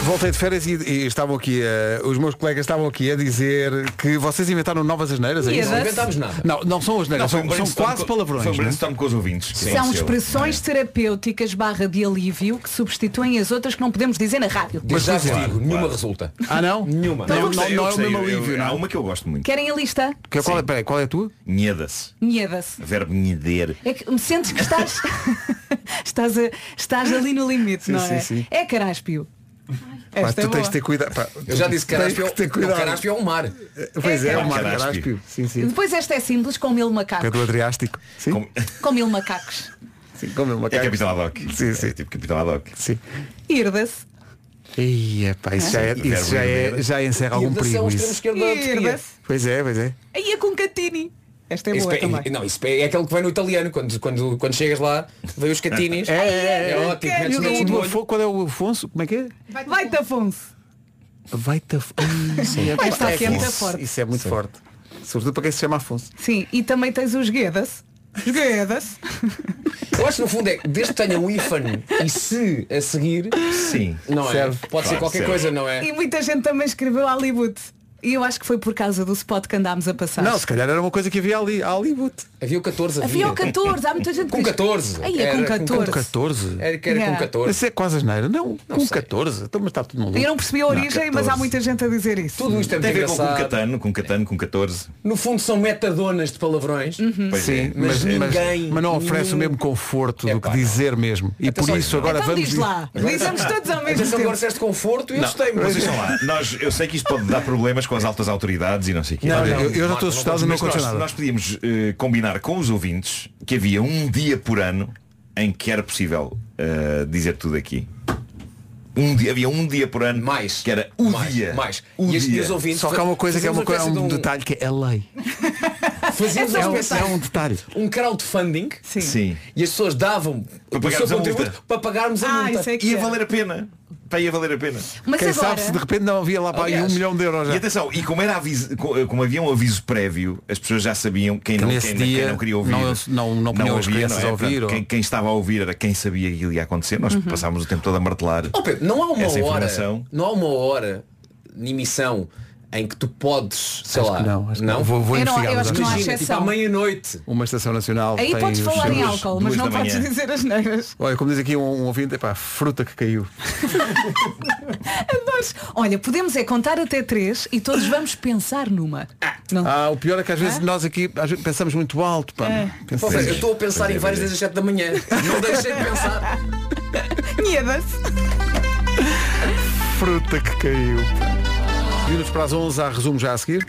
Voltei de férias e, e estavam aqui, eh, os meus colegas estavam aqui a dizer que vocês inventaram novas asneiras, é isso? Não inventámos nada. Não, não são asneiras, são, são quase com- palavrões. Foi um não é? brainstorm com os ouvintes. São expressões terapêuticas barra de alívio que substituem as outras que não podemos dizer na rádio. Mas já vos Claro, digo, nenhuma claro. resulta. Ah não? <laughs> Nenhuma. Não, Eu não, não é o mesmo alívio, eu- Há não. uma que eu gosto muito. Querem a lista? Que- qual, é, peraí, qual é a tua? Nhedas. Niedas. Verbo nheder. É que me sentes que estás, <laughs> estás, a- estás ali no limite, Sim, não é? sim, sim. É caráspio. Pá, Esta é tu tens de ter cuidado. pá, Eu já tu disse caraspio, que ter não, cuidado. caraspio é um mar. Pois é, É é o mar caraspio. caraspio. Sim, sim. Depois esta é simples, com mil Que é macacos. do Adriástico. Sim, Com- Com mil macacos. sim como ele É macaco. Capitão Haddock. Sim, sim. É tipo Capitão Haddock. Sim. Irda-se. Ih, epá, isso, já, é, isso já, é, verbo já encerra algum perigo o isso. Pois é, pois é. Aí é com Catini. Esta é boa é- também. não, isso é aquele que vem no italiano, quando, quando, quando chegas lá, vem os <laughs> catinis. É, é, é. ótimo, é, metes o no do- do molho. Afonso, qual é o Afonso? Como é que é? Vai-te Afonso. Vai-te Af- Ai, sim, é, Esta pá, aqui é muito isso- forte. Isso é muito forte. Sobretudo para quem se chama Afonso. Sim, e também tens os Guedas. Os Guedas. Eu acho que no fundo é, desde que tenha um hífen e se a seguir, Sim. não é? Serve. Pode ser Claro, qualquer serve. coisa, não é? E muita gente também escreveu Hollywood. E eu acho que foi por causa do spot que andámos a passar. Não, se calhar era uma coisa que havia ali, a Hollywood. Havia o 14, Havia o 14, há muita gente Com que diz- 14. Aí é Era com com 14. 14. Era que era Yeah. com 14. Isso é quase asneira. Não, com sei. 14. Então, mas está tudo maluco. Eu não percebi a origem, mas há muita gente a dizer isso. Tudo isto é Tem a muito ver com, com engraçado. Catano, com Catano, com 14. No fundo são metadonas de palavrões. Pois Sim, é. mas, Mas mas, ninguém- mas não oferece o mesmo conforto do Epá, que não. dizer mesmo. E Atenção, por isso agora então vamos. diz lá. Dizemos todos ao mesmo Atenção, tempo. agora disseste conforto e eu Não, gostei-me. vocês estão lá. Nós, eu sei que isto pode dar problemas com as altas autoridades e não sei o quê. Não, Olha, não, eu, eu já estou assustado e não aconteceu nós, nada. nós podíamos eh, combinar com os ouvintes que havia um dia por ano em que era possível eh, dizer tudo aqui. Um dia, havia um dia por ano Mais. que era o mais, dia. Mais. O e, e dia. os ouvintes. Só que há uma coisa que é, uma coisa, é um de detalhe que é a lei. <laughs> Fazíamos É um- É um detalhe. um crowdfunding Sim. Sim. e as pessoas davam Para o pagarmos seu a multa. para pagarmos a Ah, multa. é Ia é. valer a pena. Pá, ia valer a pena. Mas Quem agora- sabe se de repente não havia lá para aí um milhão de euros E já. atenção, e como, era aviso, co- como havia um aviso prévio, as pessoas já sabiam quem Que não, quem, dia quem não queria ouvir. não- não- não ouvia, crianças é? a ouvir, Portanto, ou- Quem, quem estava a ouvir era quem sabia que ia acontecer. Nós passámos o tempo todo a martelar. Oh, Pedro, não há uma hora, não há uma hora de emissão em que tu podes, sei Acho lá, que não, acho que não. Vou- vou Eu não- investigar, eu acho que não há Imagina, tipo exceção. à meia-noite. Uma estação nacional Aí tem podes falar em álcool, mas não podes dizer as neiras. Olha, como diz aqui um, um ouvinte, epá, fruta que caiu. Olha, podemos é contar até três e todos vamos pensar numa. Não. Ah, o pior é que às vezes Hã? nós aqui às vezes pensamos muito alto, pá. É. Pô, Pedro, eu estou a pensar em várias desde as 7 da manhã. Não deixei de pensar. <laughs> Miedas. Fruta que caiu. Minutos para as 11, há resumo já a seguir.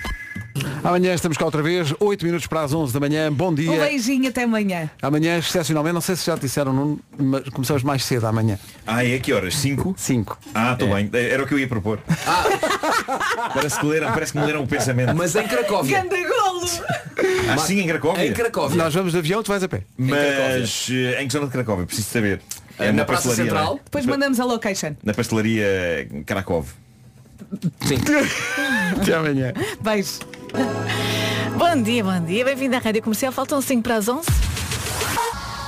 Amanhã estamos cá outra vez, 8 minutos para as 11 da manhã. Bom Um dia. beijinho até amanhã. Amanhã, excepcionalmente, não sei se já te disseram, mas começamos mais cedo amanhã. Ah, é que horas? 5? 5. Ah, estou bem. Era o que eu ia propor. <laughs> parece, que leram, parece que me leram o pensamento. Mas em Cracóvia. Ganda golo. Ah, sim, em Cracóvia? Em Cracóvia. Nós vamos de avião, tu vais a pé. Mas eh, em que zona de Cracóvia? Preciso saber. É Na Praça pastelaria, Central. não é? Depois mandamos a location. Na pastelaria Krakow. Sim. <laughs> Até amanhã. Beijo. Bom dia, bom dia. Bem-vindo à Rádio Comercial. Faltam 5 para as 11.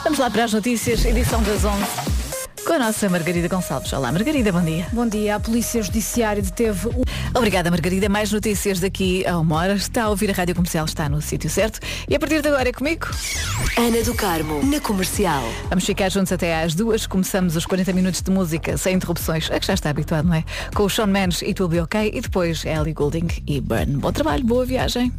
Vamos lá para as notícias, edição das 11. Com a nossa Margarida Gonçalves. Olá, Margarida, bom dia. Bom dia. A Polícia Judiciária deteve o... Obrigada, Margarida. Mais notícias daqui a uma hora. Está a ouvir a Rádio Comercial, está no sítio certo. E a partir de agora é comigo. Ana do Carmo, na comercial. Vamos ficar juntos até às duas. Começamos os 40 minutos de música sem interrupções. É que já está habituado, não é? Com o Sean Mendes e It Will Be Okay. E depois Ellie Goulding e Burn. Bom trabalho, boa viagem.